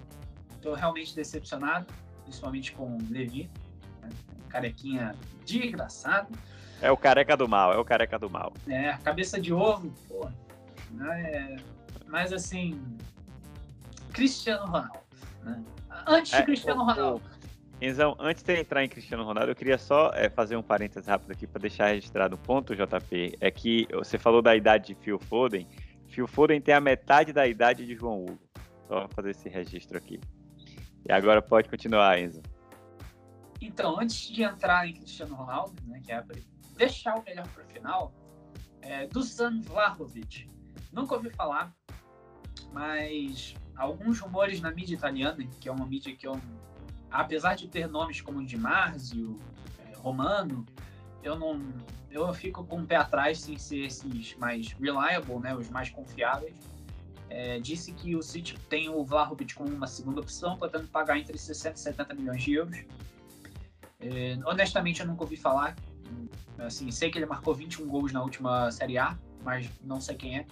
estou realmente decepcionado, principalmente com o Levi carequinha desgraçado. É o careca do mal, é o careca do mal. É, cabeça de ovo, pô. É, mas assim, Cristiano Ronaldo. Né? Antes de é, Cristiano o, Ronaldo. Então, antes de entrar em Cristiano Ronaldo, eu queria só é, fazer um parênteses rápido aqui para deixar registrado um ponto, JP. É que você falou da idade de Phil Foden. Phil Foden tem a metade da idade de João Hugo. Só fazer esse registro aqui. E agora pode continuar, Enzo. Então, antes de entrar em Cristiano Ronaldo, né, que é deixar o melhor para o final, é, Dusan Vlahovic. Nunca ouvi falar, mas alguns rumores na mídia italiana, que é uma mídia que eu, apesar de ter nomes como Di Marzio, é, Romano, eu não, eu fico com o pé atrás sem ser esses mais reliable, né, os mais confiáveis. É, disse que o City tem o Vlahovic como uma segunda opção, podendo pagar entre 60 e 70 milhões de euros. É, honestamente, eu nunca ouvi falar. Assim, sei que ele marcou 21 gols na última Série A, mas não sei quem é.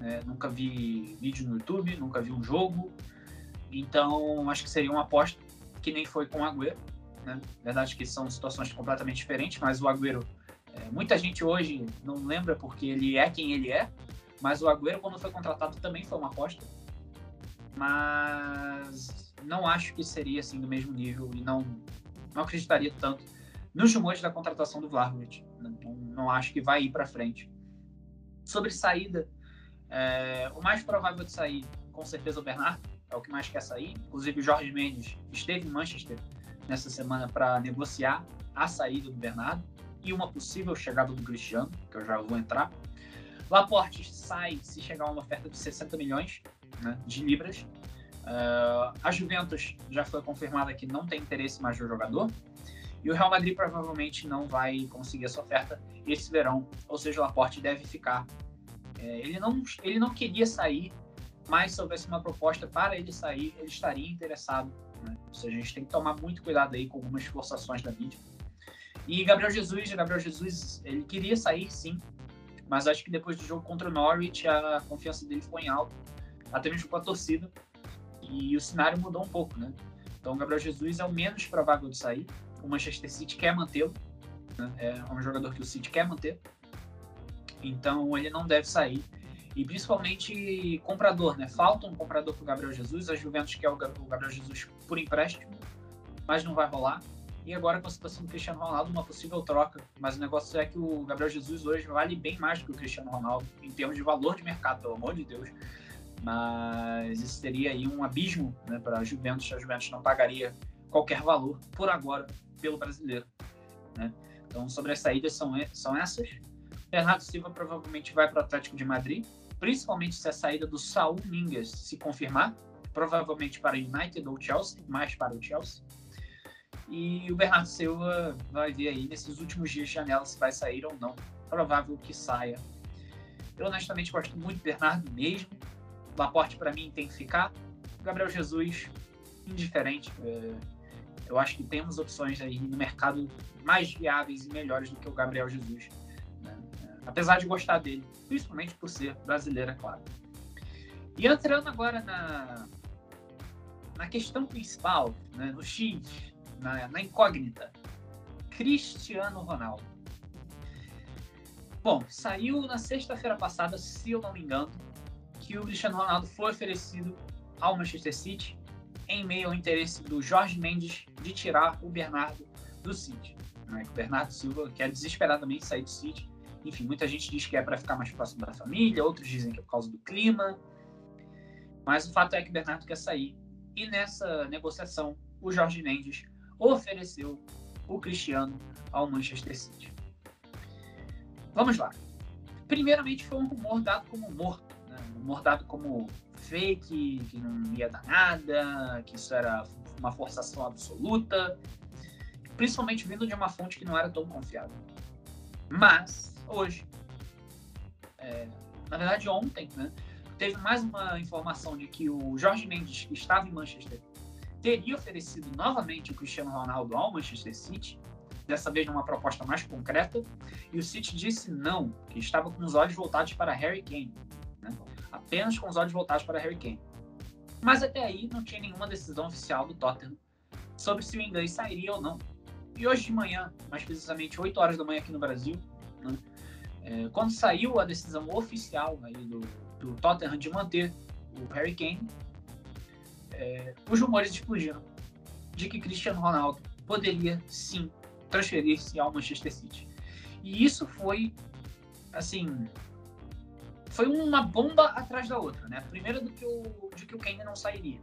é. Nunca vi vídeo no YouTube, nunca vi um jogo. Então, acho que seria uma aposta que nem foi com o Agüero. Né? Verdade que são situações completamente diferentes, mas o Agüero, é, muita gente hoje não lembra porque ele é quem ele é, mas o Agüero, quando foi contratado, também foi uma aposta. Mas não acho que seria assim do mesmo nível e não não acreditaria tanto nos rumores da contratação do Vlahovic. Não, não acho que vai ir para frente. Sobre saída, é, o mais provável de sair, com certeza, o Bernardo, é o que mais quer sair. Inclusive, o Jorge Mendes esteve em Manchester nessa semana para negociar a saída do Bernardo e uma possível chegada do Cristiano, que eu já vou entrar. Laporte sai se chegar uma oferta de 60 milhões né, de libras. Uh, a Juventus já foi confirmada que não tem interesse mais no jogador. E o Real Madrid provavelmente não vai conseguir essa oferta esse verão. Ou seja, o Laporte deve ficar. É, ele, não, ele não queria sair, mas se houvesse uma proposta para ele sair, ele estaria interessado. Né? Ou seja, a gente tem que tomar muito cuidado aí com algumas forçações da mídia. E Gabriel Jesus, Gabriel Jesus, ele queria sair sim, mas acho que depois do jogo contra o Norwich a confiança dele foi em alta, até mesmo com a torcida. E o cenário mudou um pouco, né? Então, o Gabriel Jesus é o menos provável de sair. O Manchester City quer mantê-lo. Né? É um jogador que o City quer manter. Então, ele não deve sair. E principalmente comprador, né? Falta um comprador para o Gabriel Jesus, a Juventus quer o Gabriel Jesus por empréstimo, mas não vai rolar. E agora com a situação do Cristiano Ronaldo, uma possível troca. Mas o negócio é que o Gabriel Jesus hoje vale bem mais do que o Cristiano Ronaldo em termos de valor de mercado, pelo amor de Deus. Mas isso seria aí um abismo né, para a Juventus. A Juventus não pagaria qualquer valor por agora pelo brasileiro. Né? Então, sobre as saídas são, são essas. Bernardo Silva provavelmente vai para o Atlético de Madrid, principalmente se a saída do Saul Mingas se confirmar, provavelmente para o United ou Chelsea, mais para o Chelsea. E o Bernardo Silva vai ver aí nesses últimos dias de janela se vai sair ou não. Provável que saia. Eu honestamente gosto muito do Bernardo mesmo. Laporte para mim tem que ficar. Gabriel Jesus, indiferente. É, eu acho que temos opções aí no mercado mais viáveis e melhores do que o Gabriel Jesus. Apesar de gostar dele, principalmente por ser brasileiro, é claro. E entrando agora na, na questão principal, né, no X, na, na incógnita, Cristiano Ronaldo. Bom, saiu na sexta-feira passada, se eu não me engano, que o Cristiano Ronaldo foi oferecido ao Manchester City em meio ao interesse do Jorge Mendes de tirar o Bernardo do City. Né? O Bernardo Silva quer desesperadamente sair do City. Enfim, muita gente diz que é para ficar mais próximo da família, outros dizem que é por causa do clima. Mas o fato é que Bernardo quer sair. E nessa negociação, o Jorge Mendes ofereceu o Cristiano ao Manchester City. Vamos lá. Primeiramente, foi um rumor dado como morto. Né? Um rumor dado como fake, que não ia dar nada, que isso era uma forçação absoluta, principalmente vindo de uma fonte que não era tão confiável. Mas, hoje, é, na verdade ontem, né, teve mais uma informação de que o Jorge Mendes, que estava em Manchester, teria oferecido novamente o Cristiano Ronaldo ao Manchester City, dessa vez numa proposta mais concreta, e o City disse não, que estava com os olhos voltados para Harry Kane. Né? apenas com os olhos voltados para Harry Kane. Mas até aí não tinha nenhuma decisão oficial do Tottenham sobre se o inglês sairia ou não. E hoje de manhã, mais precisamente 8 horas da manhã aqui no Brasil, né, é, quando saiu a decisão oficial aí do, do Tottenham de manter o Harry Kane, é, os rumores explodiram de que Cristiano Ronaldo poderia sim transferir-se ao Manchester City. E isso foi, assim, foi uma bomba atrás da outra, né? A primeira do que o, de que o Kane não sairia.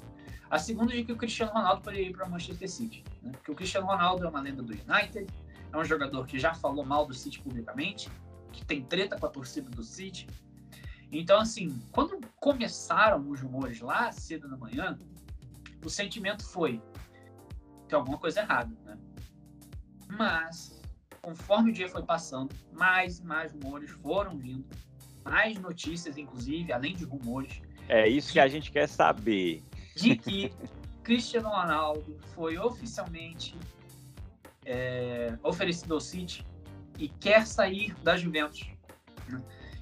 A segunda de que o Cristiano Ronaldo poderia ir para o Manchester City. Né? Porque o Cristiano Ronaldo é uma lenda do United, é um jogador que já falou mal do City publicamente, que tem treta com a torcida do City. Então, assim, quando começaram os rumores lá cedo da manhã, o sentimento foi tem alguma coisa errada, né? Mas, conforme o dia foi passando, mais e mais rumores foram vindo mais notícias, inclusive, além de rumores. É isso que a gente quer saber. De que <laughs> Cristiano Ronaldo foi oficialmente é, oferecido ao City e quer sair da Juventus. Né?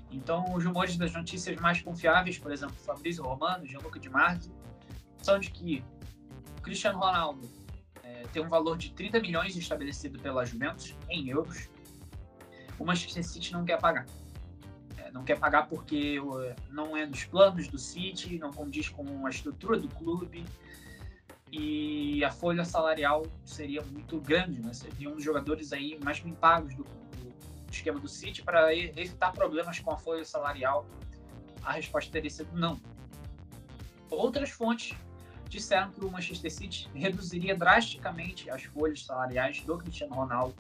Então, os rumores das notícias mais confiáveis, por exemplo, Fabrício Romano, Gianluca Di Marzio, são de que Cristiano Ronaldo é, tem um valor de 30 milhões estabelecido pela Juventus em euros. O Manchester City não quer pagar não quer pagar porque não é dos planos do City, não condiz com a estrutura do clube e a folha salarial seria muito grande, né? Seria um dos jogadores aí mais bem pagos do, do esquema do City para evitar problemas com a folha salarial. A resposta teria sido não. Outras fontes disseram que o Manchester City reduziria drasticamente as folhas salariais do Cristiano Ronaldo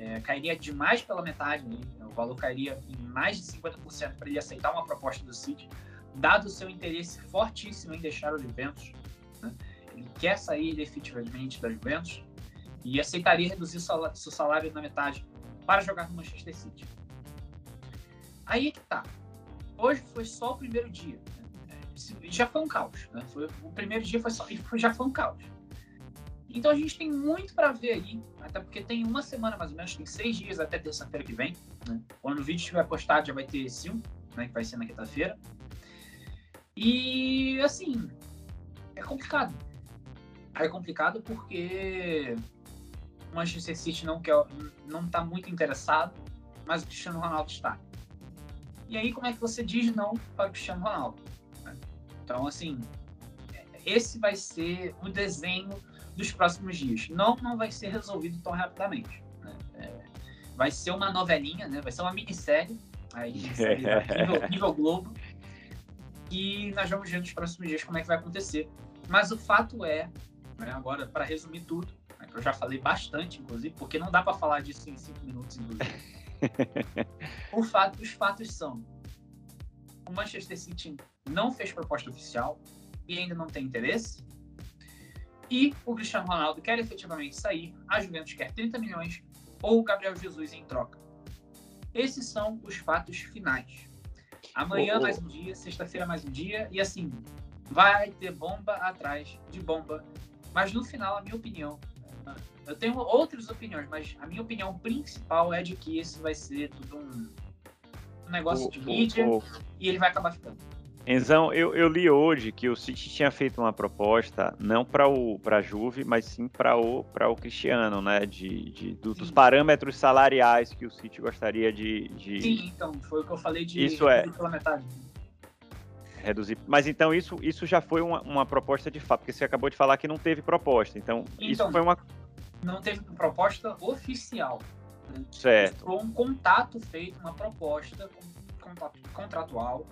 é, cairia demais pela metade, né? o valor cairia em mais de 50% para ele aceitar uma proposta do City, dado o seu interesse fortíssimo em deixar o Juventus. Né? Ele quer sair definitivamente da Juventus e aceitaria reduzir seu salário na metade para jogar no Manchester City. Aí é que tá. Hoje foi só o primeiro dia. Né? Já foi um caos. Né? Foi, o primeiro dia foi só, já foi um caos. Então a gente tem muito para ver aí, até porque tem uma semana mais ou menos, tem seis dias até terça-feira que vem. Né? Quando o vídeo estiver postado já vai ter cinco, né, que vai ser na quinta-feira. E assim, é complicado. É complicado porque o Manchester City não quer, não está muito interessado, mas o Cristiano Ronaldo está. E aí, como é que você diz não para o Cristiano Ronaldo? Né? Então, assim, esse vai ser o desenho dos próximos dias. Não, não vai ser resolvido tão rapidamente. Né? É, vai ser uma novelinha, né? vai ser uma minissérie, aí, <laughs> <laughs> nível, nível Globo, e nós vamos ver nos próximos dias como é que vai acontecer. Mas o fato é, né, agora, para resumir tudo, né, que eu já falei bastante, inclusive, porque não dá para falar disso em cinco minutos, inclusive. <laughs> o fato, os fatos são: o Manchester City não fez proposta oficial e ainda não tem interesse. E o Cristiano Ronaldo quer efetivamente sair, a Juventus quer 30 milhões ou o Gabriel Jesus em troca. Esses são os fatos finais. Amanhã oh, oh. mais um dia, sexta-feira mais um dia, e assim, vai ter bomba atrás de bomba. Mas no final, a minha opinião, eu tenho outras opiniões, mas a minha opinião principal é de que isso vai ser tudo um, um negócio de mídia e ele vai acabar ficando. Enzão, eu, eu li hoje que o City tinha feito uma proposta não para o para Juve, mas sim para o o Cristiano, né? De, de do, dos parâmetros salariais que o City gostaria de, de... Sim, então foi o que eu falei de isso é pela metade. Reduzir. Mas então isso isso já foi uma, uma proposta de fato, porque você acabou de falar que não teve proposta. Então, então isso foi uma não teve proposta oficial. Né? Certo. Foi um contato feito, uma proposta contratual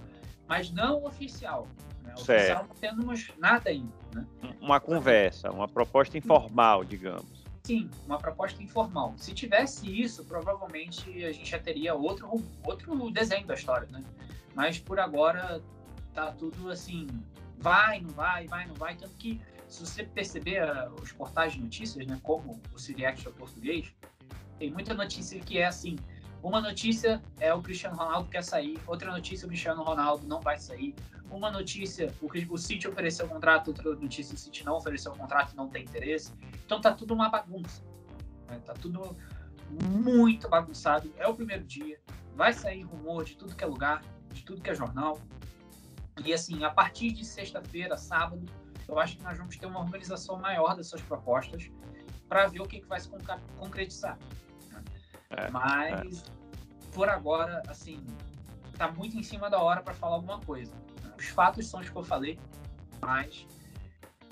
mas não oficial. Né? Oficial não temos nada ainda. Né? Uma conversa, uma proposta informal, digamos. Sim, uma proposta informal. Se tivesse isso, provavelmente a gente já teria outro, outro desenho da história, né? Mas por agora tá tudo assim, vai, não vai, vai, não vai. Tanto que, se você perceber uh, os portais de notícias, né, como o Siri Extra português, tem muita notícia que é assim, uma notícia é o Cristiano Ronaldo quer sair, outra notícia o Cristiano Ronaldo não vai sair. Uma notícia, o, o City ofereceu o contrato, outra notícia o City não ofereceu o contrato não tem interesse. Então tá tudo uma bagunça. Né? Tá tudo muito bagunçado. É o primeiro dia, vai sair rumor de tudo que é lugar, de tudo que é jornal. E assim, a partir de sexta-feira, sábado, eu acho que nós vamos ter uma organização maior dessas propostas para ver o que, que vai se concretizar. É, Mas, é. por agora, assim, tá muito em cima da hora para falar alguma coisa. Os fatos são os que eu falei, mas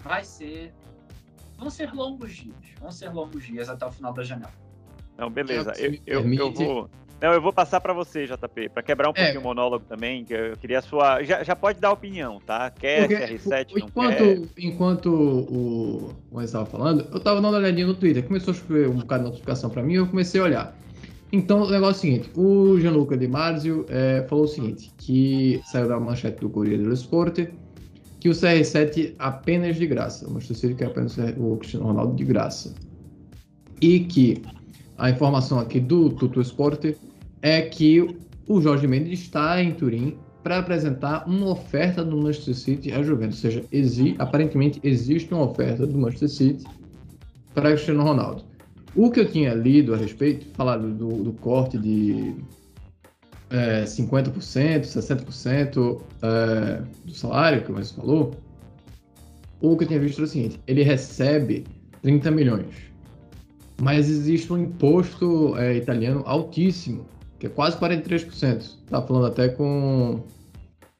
vai ser. Vão ser longos dias. Vão ser longos dias até o final da janela. Não, beleza. Eu, eu, eu vou. Não, eu vou passar para você, JP, para quebrar um é. pouquinho o monólogo também, que eu queria a sua. Já, já pode dar opinião, tá? Quer Porque, CR7, não enquanto, quer? Enquanto o Juan estava falando, eu estava dando uma olhadinha no Twitter, começou a chover um bocado de notificação para mim, eu comecei a olhar. Então, o negócio é o seguinte: o Gianluca Di Marzio é, falou o seguinte, que saiu da manchete do Corriere dello Sport, que o CR7 apenas de graça, o Manchester City quer apenas o Cristiano Ronaldo de graça. E que a informação aqui do Tutu Sport é que o Jorge Mendes está em Turim para apresentar uma oferta do Manchester City à Juventus, ou seja, exi aparentemente existe uma oferta do Manchester City para Cristiano Ronaldo. O que eu tinha lido a respeito, falado do, do corte de é, 50%, 60% é, do salário, que o Márcio falou, o que eu tinha visto era o seguinte: ele recebe 30 milhões, mas existe um imposto é, italiano altíssimo, que é quase 43%. Estava falando até com,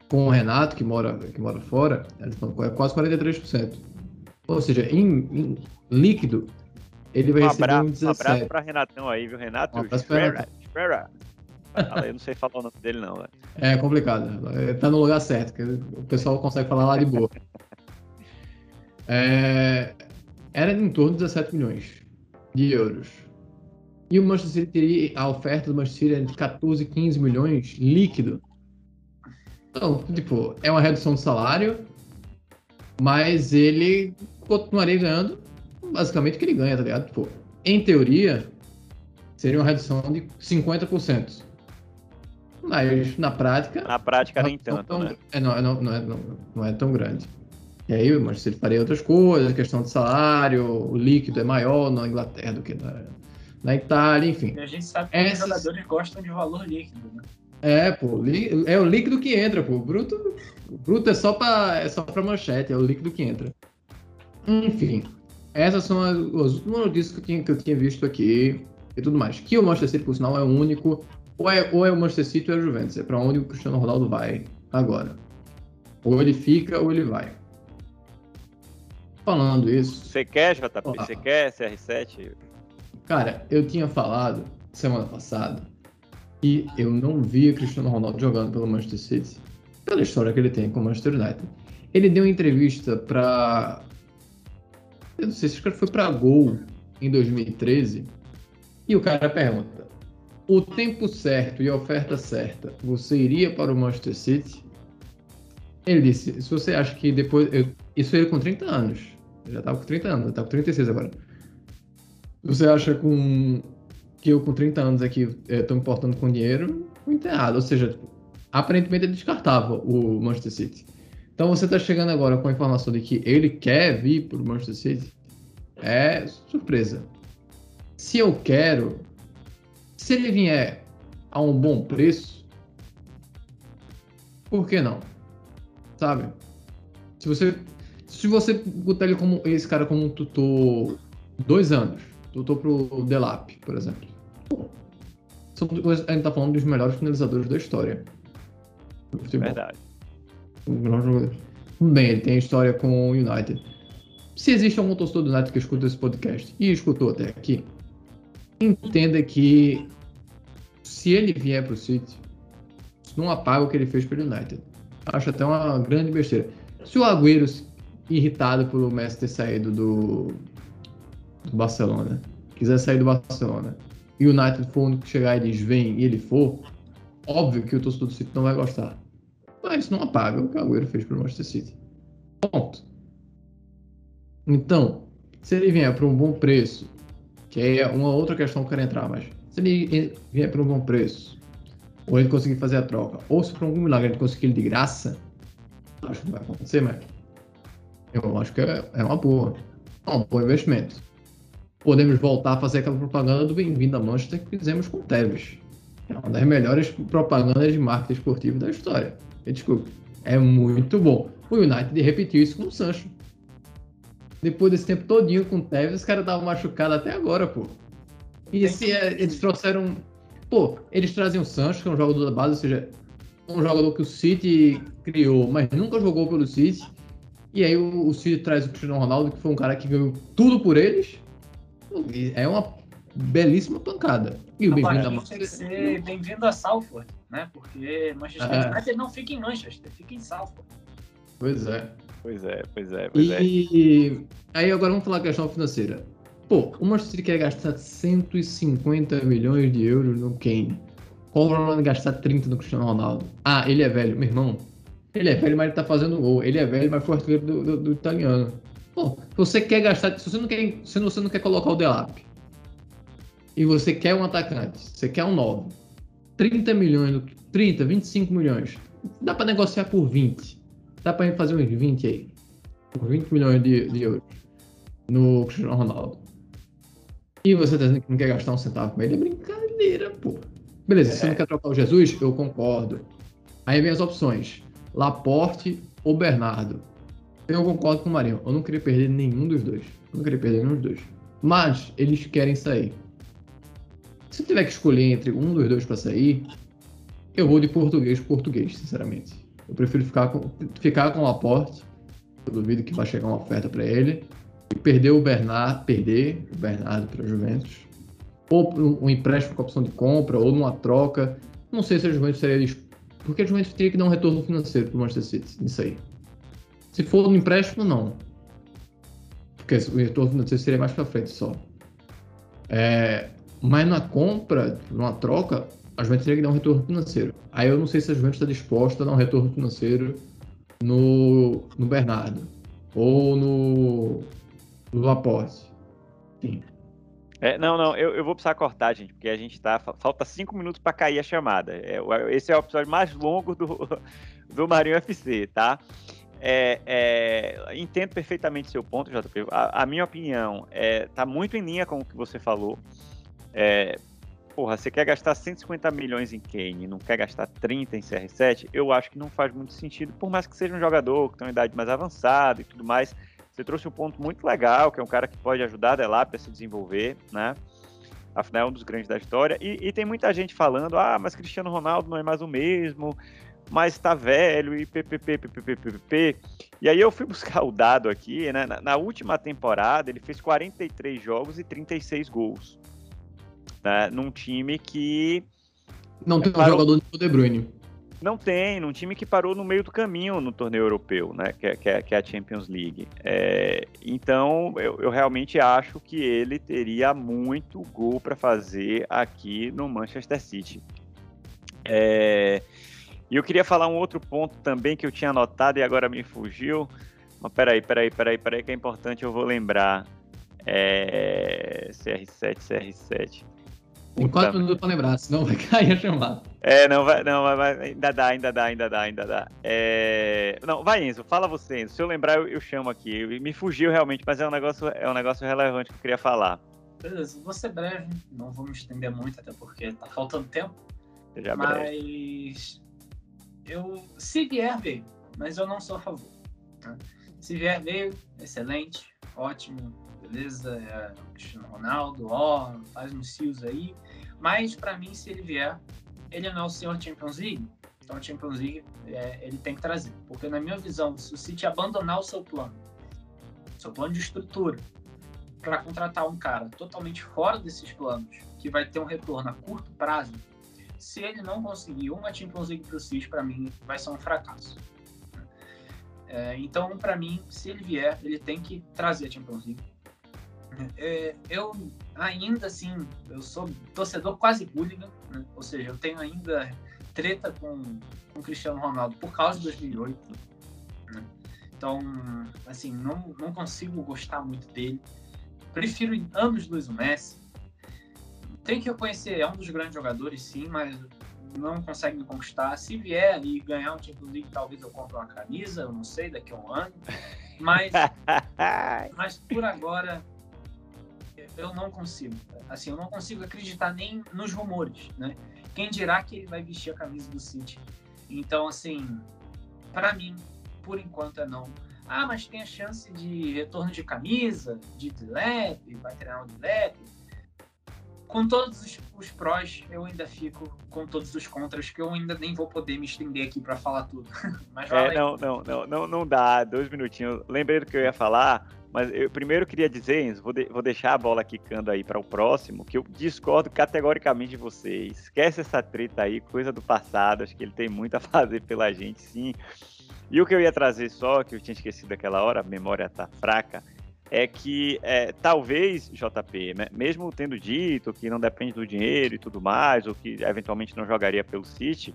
com o Renato, que mora, que mora fora, ele falou, é quase 43%. Ou seja, em, em líquido, ele vai um receber abraço, um 17. Um abraço pra Renatão aí, viu? Renato? Um Espera, <laughs> Eu não sei falar o nome dele, não. Né? É complicado. É, tá no lugar certo, que o pessoal consegue falar lá de boa. <laughs> É, era em torno de 17 milhões de euros. E o Manchester City teria a oferta do Manchester City de 14, 15 milhões líquido. Então, tipo, é uma redução de salário, mas ele continuaria ganhando basicamente o que ele ganha, tá ligado? Tipo, em teoria, seria uma redução de 50%. Mas na prática. Na prática, nem tanto. Tão, né? é, não, não, não, é, não, não é tão grande. E aí, mas ele faria outras coisas, questão de salário, o líquido é maior na Inglaterra do que na, na Itália, enfim. E a gente sabe que Essas... os jogadores gostam de valor líquido, né? É, pô, é o líquido que entra, pô. O bruto, o bruto é só para é só para manchete, é o líquido que entra. Enfim, essas são as, as últimas notícias que eu, tinha, que eu tinha visto aqui e tudo mais. Que o Manchester City, por sinal, é o único Ou é, ou é o Manchester City ou é o Juventus. É para onde o Cristiano Ronaldo vai agora. Ou ele fica ou ele vai. Falando isso. Você quer, JP? Você quer CR7? Cara, eu tinha falado semana passada e eu não via Cristiano Ronaldo jogando pelo Manchester City pela história que ele tem com o Manchester United. Ele deu uma entrevista para eu não sei se foi para Gol em 2013 e o cara pergunta: o tempo certo e a oferta certa, você iria para o Manchester City? Ele disse: se você acha que depois. Eu, isso ele com 30 anos. Eu já estava com 30 anos, eu estava com 36 agora. Você acha com que eu com 30 anos aqui estou me importando com dinheiro? Muito errado. Ou seja, aparentemente ele descartava o Manchester City. Então você está chegando agora com a informação de que ele quer vir para o Manchester City. É surpresa. Se eu quero, se ele vier a um bom preço, por que não? Sabe? Se você se você botar ele como esse cara como um tutor dois anos, tutor pro Delap, por exemplo. a gente tá falando dos melhores finalizadores da história. Verdade. Bem, ele tem história com o United. Se existe algum torcedor do United que escuta esse podcast e escutou até aqui, entenda que se ele vier para o City, não apaga o que ele fez pelo United. Acho até uma grande besteira. Se o Agüero, irritado pelo Messi ter saído do, do Barcelona, quiser sair do Barcelona, e o United for o único que chegar e diz vem e ele for, óbvio que o torcedor do City não vai gostar. Mas não apaga o que o Agüero fez pelo Manchester City. Ponto. Então, se ele vier para um bom preço, que é uma outra questão que eu quero entrar, mas se ele vier para um bom preço, ou ele conseguir fazer a troca, ou se por algum milagre ele conseguir ele de graça, acho que não vai acontecer, mas eu acho que é, é uma boa. É um bom investimento. Podemos voltar a fazer aquela propaganda do Bem-vindo a Manchester que fizemos com o Tevez. É uma das melhores propagandas de marketing esportivo da história. Desculpe. É muito bom. O United repetiu isso com o Sancho. Depois desse tempo todinho com o Tevez, os caras estavam machucados até agora, pô. E se é, eles trouxeram. Pô, eles trazem o Sancho, que é um jogador da base, ou seja, um jogador que o City criou, mas nunca jogou pelo City. E aí o, o City traz o Cristiano Ronaldo, que foi um cara que ganhou tudo por eles. É uma belíssima pancada. E o bem-vindo a Manchester. Bem-vindo a Salford, né? Porque Manchester é. United não fica em Manchester, fica em Salford. Pois é. Pois é, pois é, pois é. E aí agora vamos falar a questão financeira. Pô, o Manchester quer gastar 150 milhões de euros no Kane. Qual o problema de gastar 30 no Cristiano Ronaldo? Ah, ele é velho. Meu irmão, ele é velho, mas ele tá fazendo gol. Ele é velho, mas foi artilheiro do, do, do, italiano. Pô, você quer gastar... Se você não quer, se você não quer colocar o Delap e você quer um atacante, você quer um novo, 30 milhões, 30, 25 milhões, dá para negociar por 20. Dá para fazer uns 20 aí. Por 20 milhões de, de euros no Cristiano Ronaldo e você tá dizendo que não quer gastar um centavo com ele, é brincadeira, pô. Beleza, é. você não quer trocar o Jesus? Eu concordo. Aí vem as opções: Laporte ou Bernardo. Eu concordo com o Marinho. Eu não queria perder nenhum dos dois. Eu não queria perder nenhum dos dois. Mas eles querem sair. Se tiver que escolher entre um dos dois para sair, eu vou de português português, sinceramente. Eu prefiro ficar com, ficar com o Laporte. Eu duvido que vai chegar uma oferta para ele perder o Bernardo, perder o Bernardo para Juventus, ou um empréstimo com opção de compra, ou numa troca. Não sei se a Juventus seria porque a Juventus teria que dar um retorno financeiro para o Manchester City nisso aí. Se for no empréstimo, não. Porque o retorno financeiro seria mais para frente só. É, mas na compra, numa troca, a Juventus teria que dar um retorno financeiro. Aí eu não sei se a Juventus está disposta a dar um retorno financeiro no, no Bernardo. Ou no, do Laporte. Sim. É, não, não, eu, eu vou precisar cortar, gente, porque a gente tá. Falta cinco minutos para cair a chamada. É, esse é o episódio mais longo do, <laughs> do Marinho FC, tá? É, é, entendo perfeitamente seu ponto, JP. A, a, minha opinião é, tá muito em linha com o que você falou. É, porra, você quer gastar 150 milhões em Kane, não quer gastar 30 em CR7? Eu acho que não faz muito sentido, por mais que seja um jogador que tem uma idade mais avançada e tudo mais você trouxe um ponto muito legal, que é um cara que pode ajudar a Delap a se desenvolver, né? Afinal, é um dos grandes da história. E, e, tem muita gente falando: ah, mas Cristiano Ronaldo não é mais o mesmo, mas tá velho e ppp. E aí eu fui <laughs> buscar o dado aqui, né? Na, na última temporada, ele fez 43 jogos e 36 gols. Né? Num time que. Não tem um jogador do De Bruyne. Não tem, num time que parou no meio do caminho no torneio europeu, né? Que, é, que, é, que é a Champions League. É, então, eu, eu, realmente acho que ele teria muito gol para fazer aqui no Manchester City. É, e eu queria falar um outro ponto também que eu tinha anotado e agora me fugiu. Mas peraí, peraí, peraí, peraí, que é importante, eu vou lembrar. É, CR7, CR7. Tem quatro minutos pra lembrar, senão vai <laughs> cair a chamada. É, não vai, não, vai, vai, ainda dá, ainda dá, ainda dá, ainda dá. É... Não, vai, Enzo, fala você, Enzo. Se eu lembrar, eu, eu chamo aqui. Me fugiu realmente, mas é um negócio, é um negócio relevante que eu queria falar. Beleza, vou ser breve, não vou me estender muito, até porque tá faltando tempo. Seja mas breve. eu. Se vier, veio, mas eu não sou a favor. Tá? Se vier, veio, excelente, ótimo, beleza? É, Cristiano Ronaldo, ó, faz uns seals aí. Mas, para mim, se ele vier, ele não é o senhor Champions League. Então, a Champions League é, ele tem que trazer. Porque, na minha visão, se o City abandonar o seu plano, seu plano de estrutura, para contratar um cara totalmente fora desses planos, que vai ter um retorno a curto prazo, se ele não conseguir uma Champions League para o City, para mim, vai ser um fracasso. É, então, para mim, se ele vier, ele tem que trazer a Champions League é, eu ainda assim, eu sou torcedor quase hooligan, né? ou seja, eu tenho ainda treta com o Cristiano Ronaldo por causa de 2008. Né? Então, assim, não, não consigo gostar muito dele. Prefiro anos luz o Messi. Tem que reconhecer, é um dos grandes jogadores, sim, mas não consegue me conquistar. Se vier e ganhar um Champions League, talvez eu compre uma camisa, eu não sei, daqui a um ano. Mas, <laughs> mas por agora, eu não consigo. Assim, eu não consigo acreditar nem nos rumores, né? Quem dirá que ele vai vestir a camisa do City? Então, assim, para mim, por enquanto é não. Ah, mas tem a chance de retorno de camisa, de Dilep, vai treinar o Dilep. Com todos os, os, prós, eu ainda fico com todos os contras, que eu ainda nem vou poder me estender aqui para falar tudo. <laughs> mas é, não, não, não, não, não dá. Dois minutinhos. Lembrei do que eu ia falar. Mas eu primeiro queria dizer, vou, de, vou deixar a bola quicando aí para o próximo, que eu discordo categoricamente de vocês. Esquece essa treta aí, coisa do passado, acho que ele tem muito a <laughs> fazer pela gente, sim. E o que eu ia trazer só, que eu tinha esquecido daquela hora, a memória tá fraca, é que é, talvez, JP, né, mesmo tendo dito que não depende do dinheiro e tudo mais, ou que eventualmente não jogaria pelo City,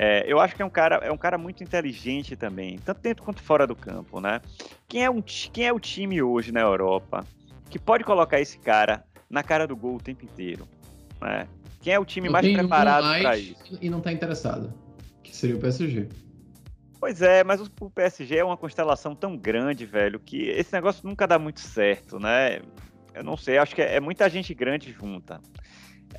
é, eu acho que é um cara, é um cara muito inteligente também, tanto dentro quanto fora do campo, né? Quem é, um, quem é o time hoje na Europa que pode colocar esse cara na cara do gol o tempo inteiro? Né? Quem é o time eu mais preparado para isso? E não está interessado, que seria o PSG. Pois é, mas o PSG é uma constelação tão grande, velho, que esse negócio nunca dá muito certo, né? Eu não sei, acho que é, é muita gente grande junta.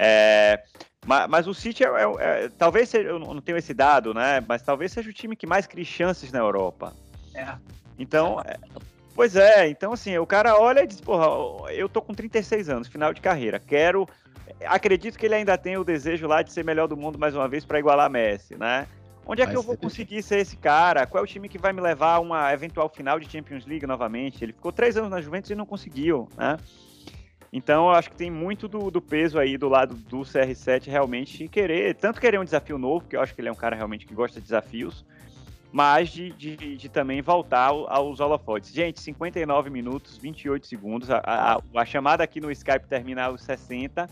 É, mas, mas, o City é, é, é, talvez seja, eu não tenho esse dado, né? Mas talvez seja o time que mais cria chances na Europa. É. Então, é, pois é, então assim, o cara olha e diz, porra, eu tô com 36 anos, final de carreira, quero. Acredito que ele ainda tem o desejo lá de ser melhor do mundo mais uma vez para igualar Messi, né? Onde é que eu vou conseguir ser esse cara? Qual é o time que vai me levar a uma eventual final de Champions League novamente? Ele ficou três anos na Juventus e não conseguiu, né? Então eu acho que tem muito do, do, peso aí do lado do CR7 realmente querer, tanto querer um desafio novo, que eu acho que ele é um cara realmente que gosta de desafios, mas de, de, de também voltar aos holofotes. Gente, 59 minutos, 28 segundos, a, a, a, chamada aqui no Skype termina aos 60.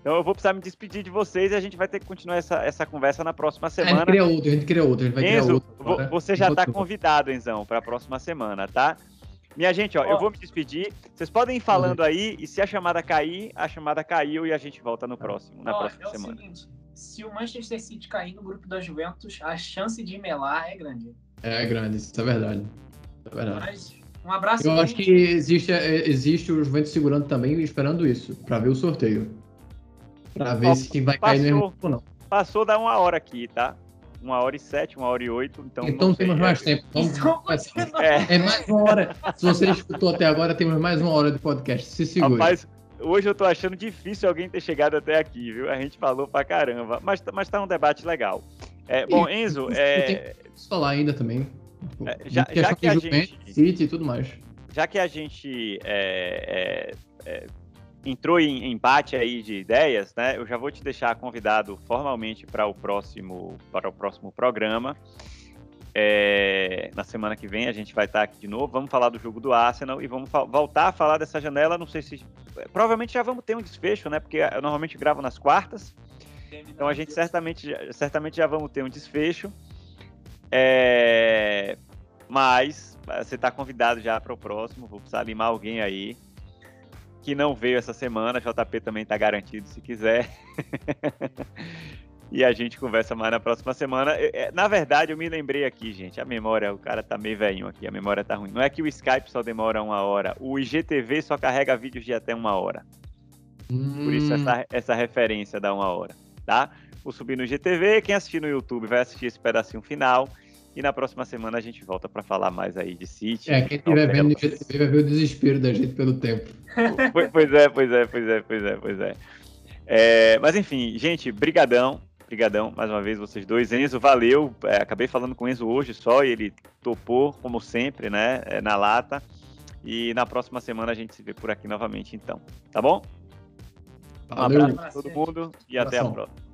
Então eu vou precisar me despedir de vocês e a gente vai ter que continuar essa, essa conversa na próxima semana. a gente cria outro, a gente cria outro. A gente vai Enzo, outro você já está convidado, Enzão, para a próxima semana, tá? Minha gente, ó, ó, eu vou me despedir. Vocês podem ir falando uhum. aí, e se a chamada cair, a chamada caiu e a gente volta no próximo, na ó, próxima é semana. Seguinte, se o Manchester City cair no grupo da Juventus, a chance de melar é grande. É, grande, isso é verdade. É verdade. Mas, um abraço. Eu acho que existe, é, existe o Juventus segurando também, esperando isso, para ver o sorteio. Para ver ó, se vai passou, cair no ou não. Passou da uma hora aqui, tá? Uma hora e sete, uma hora e oito. Então, então temos mais tempo. Vamos, então, é. é. mais uma hora. Se você escutou até agora, temos mais uma hora de podcast. Se segure. Rapaz, hoje eu tô achando difícil alguém ter chegado até aqui, viu? A gente falou pra caramba, mas, mas tá um debate legal. É, bom, Enzo, é... falar ainda também. É, já, já que a gente... City e tudo mais. Já que a gente é, é, é, entrou em embate aí de ideias, né? Eu já vou te deixar convidado formalmente para o próximo para o próximo programa. É, na semana que vem a gente vai estar aqui de novo. Vamos falar do jogo do Arsenal e vamos voltar a falar dessa janela. Não sei se. Provavelmente já vamos ter um desfecho, né? Porque eu normalmente gravo nas quartas. Então a gente certamente, certamente já vamos ter um desfecho. É, mas você está convidado já para o próximo. Vou precisar limar alguém aí que não veio essa semana. JP também está garantido se quiser. <laughs> e a gente conversa mais na próxima semana. É, na verdade, eu me lembrei aqui, gente, a memória, o cara tá meio velhinho aqui, a memória tá ruim. Não é que o Skype só demora uma hora, o IGTV só carrega vídeos de até uma hora. Hum. Por isso essa, essa referência dá uma hora, tá? Vou subir no IGTV, quem assistir no YouTube vai assistir esse pedacinho final. E na próxima semana a gente volta para falar mais aí de City. É, quem estiver vendo no IGTV vai ver o desespero da gente pelo tempo. <laughs> pois é, pois é, pois é, pois é, pois é. é mas enfim, gente, brigadão. Obrigadão mais uma vez vocês dois. Enzo, valeu. É, acabei falando com o Enzo hoje só e ele topou, como sempre, né? É, na lata. E na próxima semana a gente se vê por aqui novamente, então. Tá bom? Valeu. Um abraço para todo mundo e até a próxima.